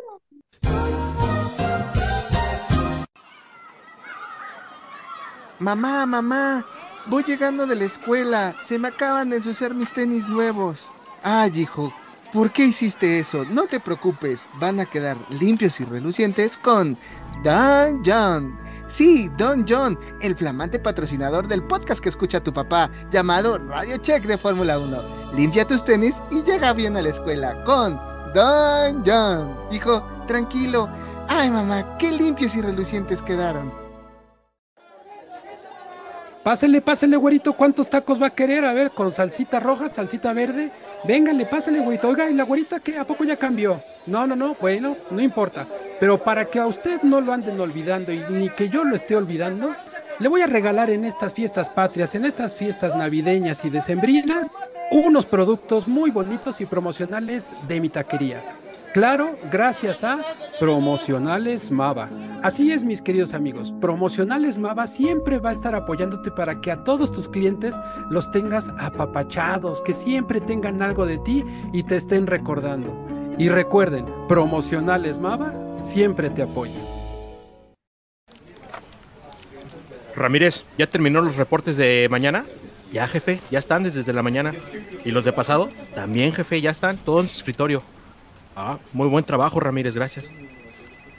Mamá, mamá, voy llegando de la escuela. Se me acaban de ensuciar mis tenis nuevos. Ay, hijo, ¿por qué hiciste eso? No te preocupes, van a quedar limpios y relucientes con Don John. Sí, Don John, el flamante patrocinador del podcast que escucha tu papá, llamado Radio Check de Fórmula 1. Limpia tus tenis y llega bien a la escuela con Don John. Hijo, tranquilo. Ay, mamá, qué limpios y relucientes quedaron. Pásele, pásele, güerito, ¿cuántos tacos va a querer? A ver, con salsita roja, salsita verde. Véngale, pásale, güerito. Oiga, ¿y la güerita qué? ¿A poco ya cambió? No, no, no, bueno, no importa. Pero para que a usted no lo anden olvidando y ni que yo lo esté olvidando, le voy a regalar en estas fiestas patrias, en estas fiestas navideñas y decembrinas, unos productos muy bonitos y promocionales de mi taquería. Claro, gracias a Promocionales Mava. Así es, mis queridos amigos. Promocionales Mava siempre va a estar apoyándote para que a todos tus clientes los tengas apapachados, que siempre tengan algo de ti y te estén recordando. Y recuerden, Promocionales Mava siempre te apoya. Ramírez, ¿ya terminó los reportes de mañana? Ya, jefe, ya están desde la mañana. ¿Y los de pasado? También, jefe, ya están, todo en su escritorio. Ah, muy buen trabajo, Ramírez, gracias.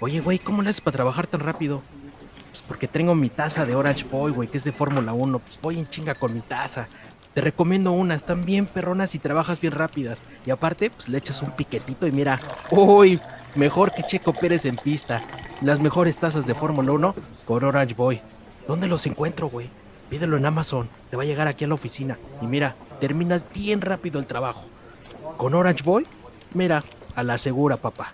Oye, güey, ¿cómo le haces para trabajar tan rápido? Pues porque tengo mi taza de Orange Boy, güey, que es de Fórmula 1. Pues voy en chinga con mi taza. Te recomiendo una, están bien perronas y trabajas bien rápidas. Y aparte, pues le echas un piquetito y mira, uy, mejor que Checo Pérez en pista. Las mejores tazas de Fórmula 1 por Orange Boy. ¿Dónde los encuentro, güey? Pídelo en Amazon. Te va a llegar aquí a la oficina. Y mira, terminas bien rápido el trabajo. Con Orange Boy, mira, a la segura, papá.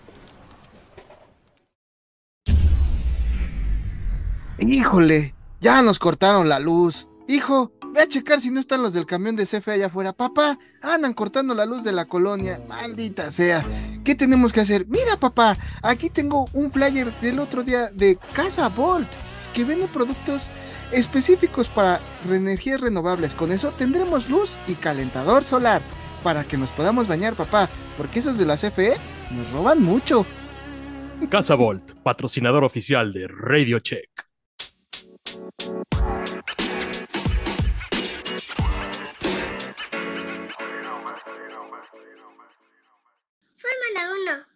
Híjole, ya nos cortaron la luz. Hijo, ve a checar si no están los del camión de CFE allá afuera. Papá, andan cortando la luz de la colonia. Maldita sea. ¿Qué tenemos que hacer? Mira, papá, aquí tengo un flyer del otro día de Casa Volt, que vende productos específicos para energías renovables. Con eso tendremos luz y calentador solar para que nos podamos bañar, papá, porque esos de la CFE nos roban mucho. Casa Volt, patrocinador oficial de Radio Check. Fórmula 1.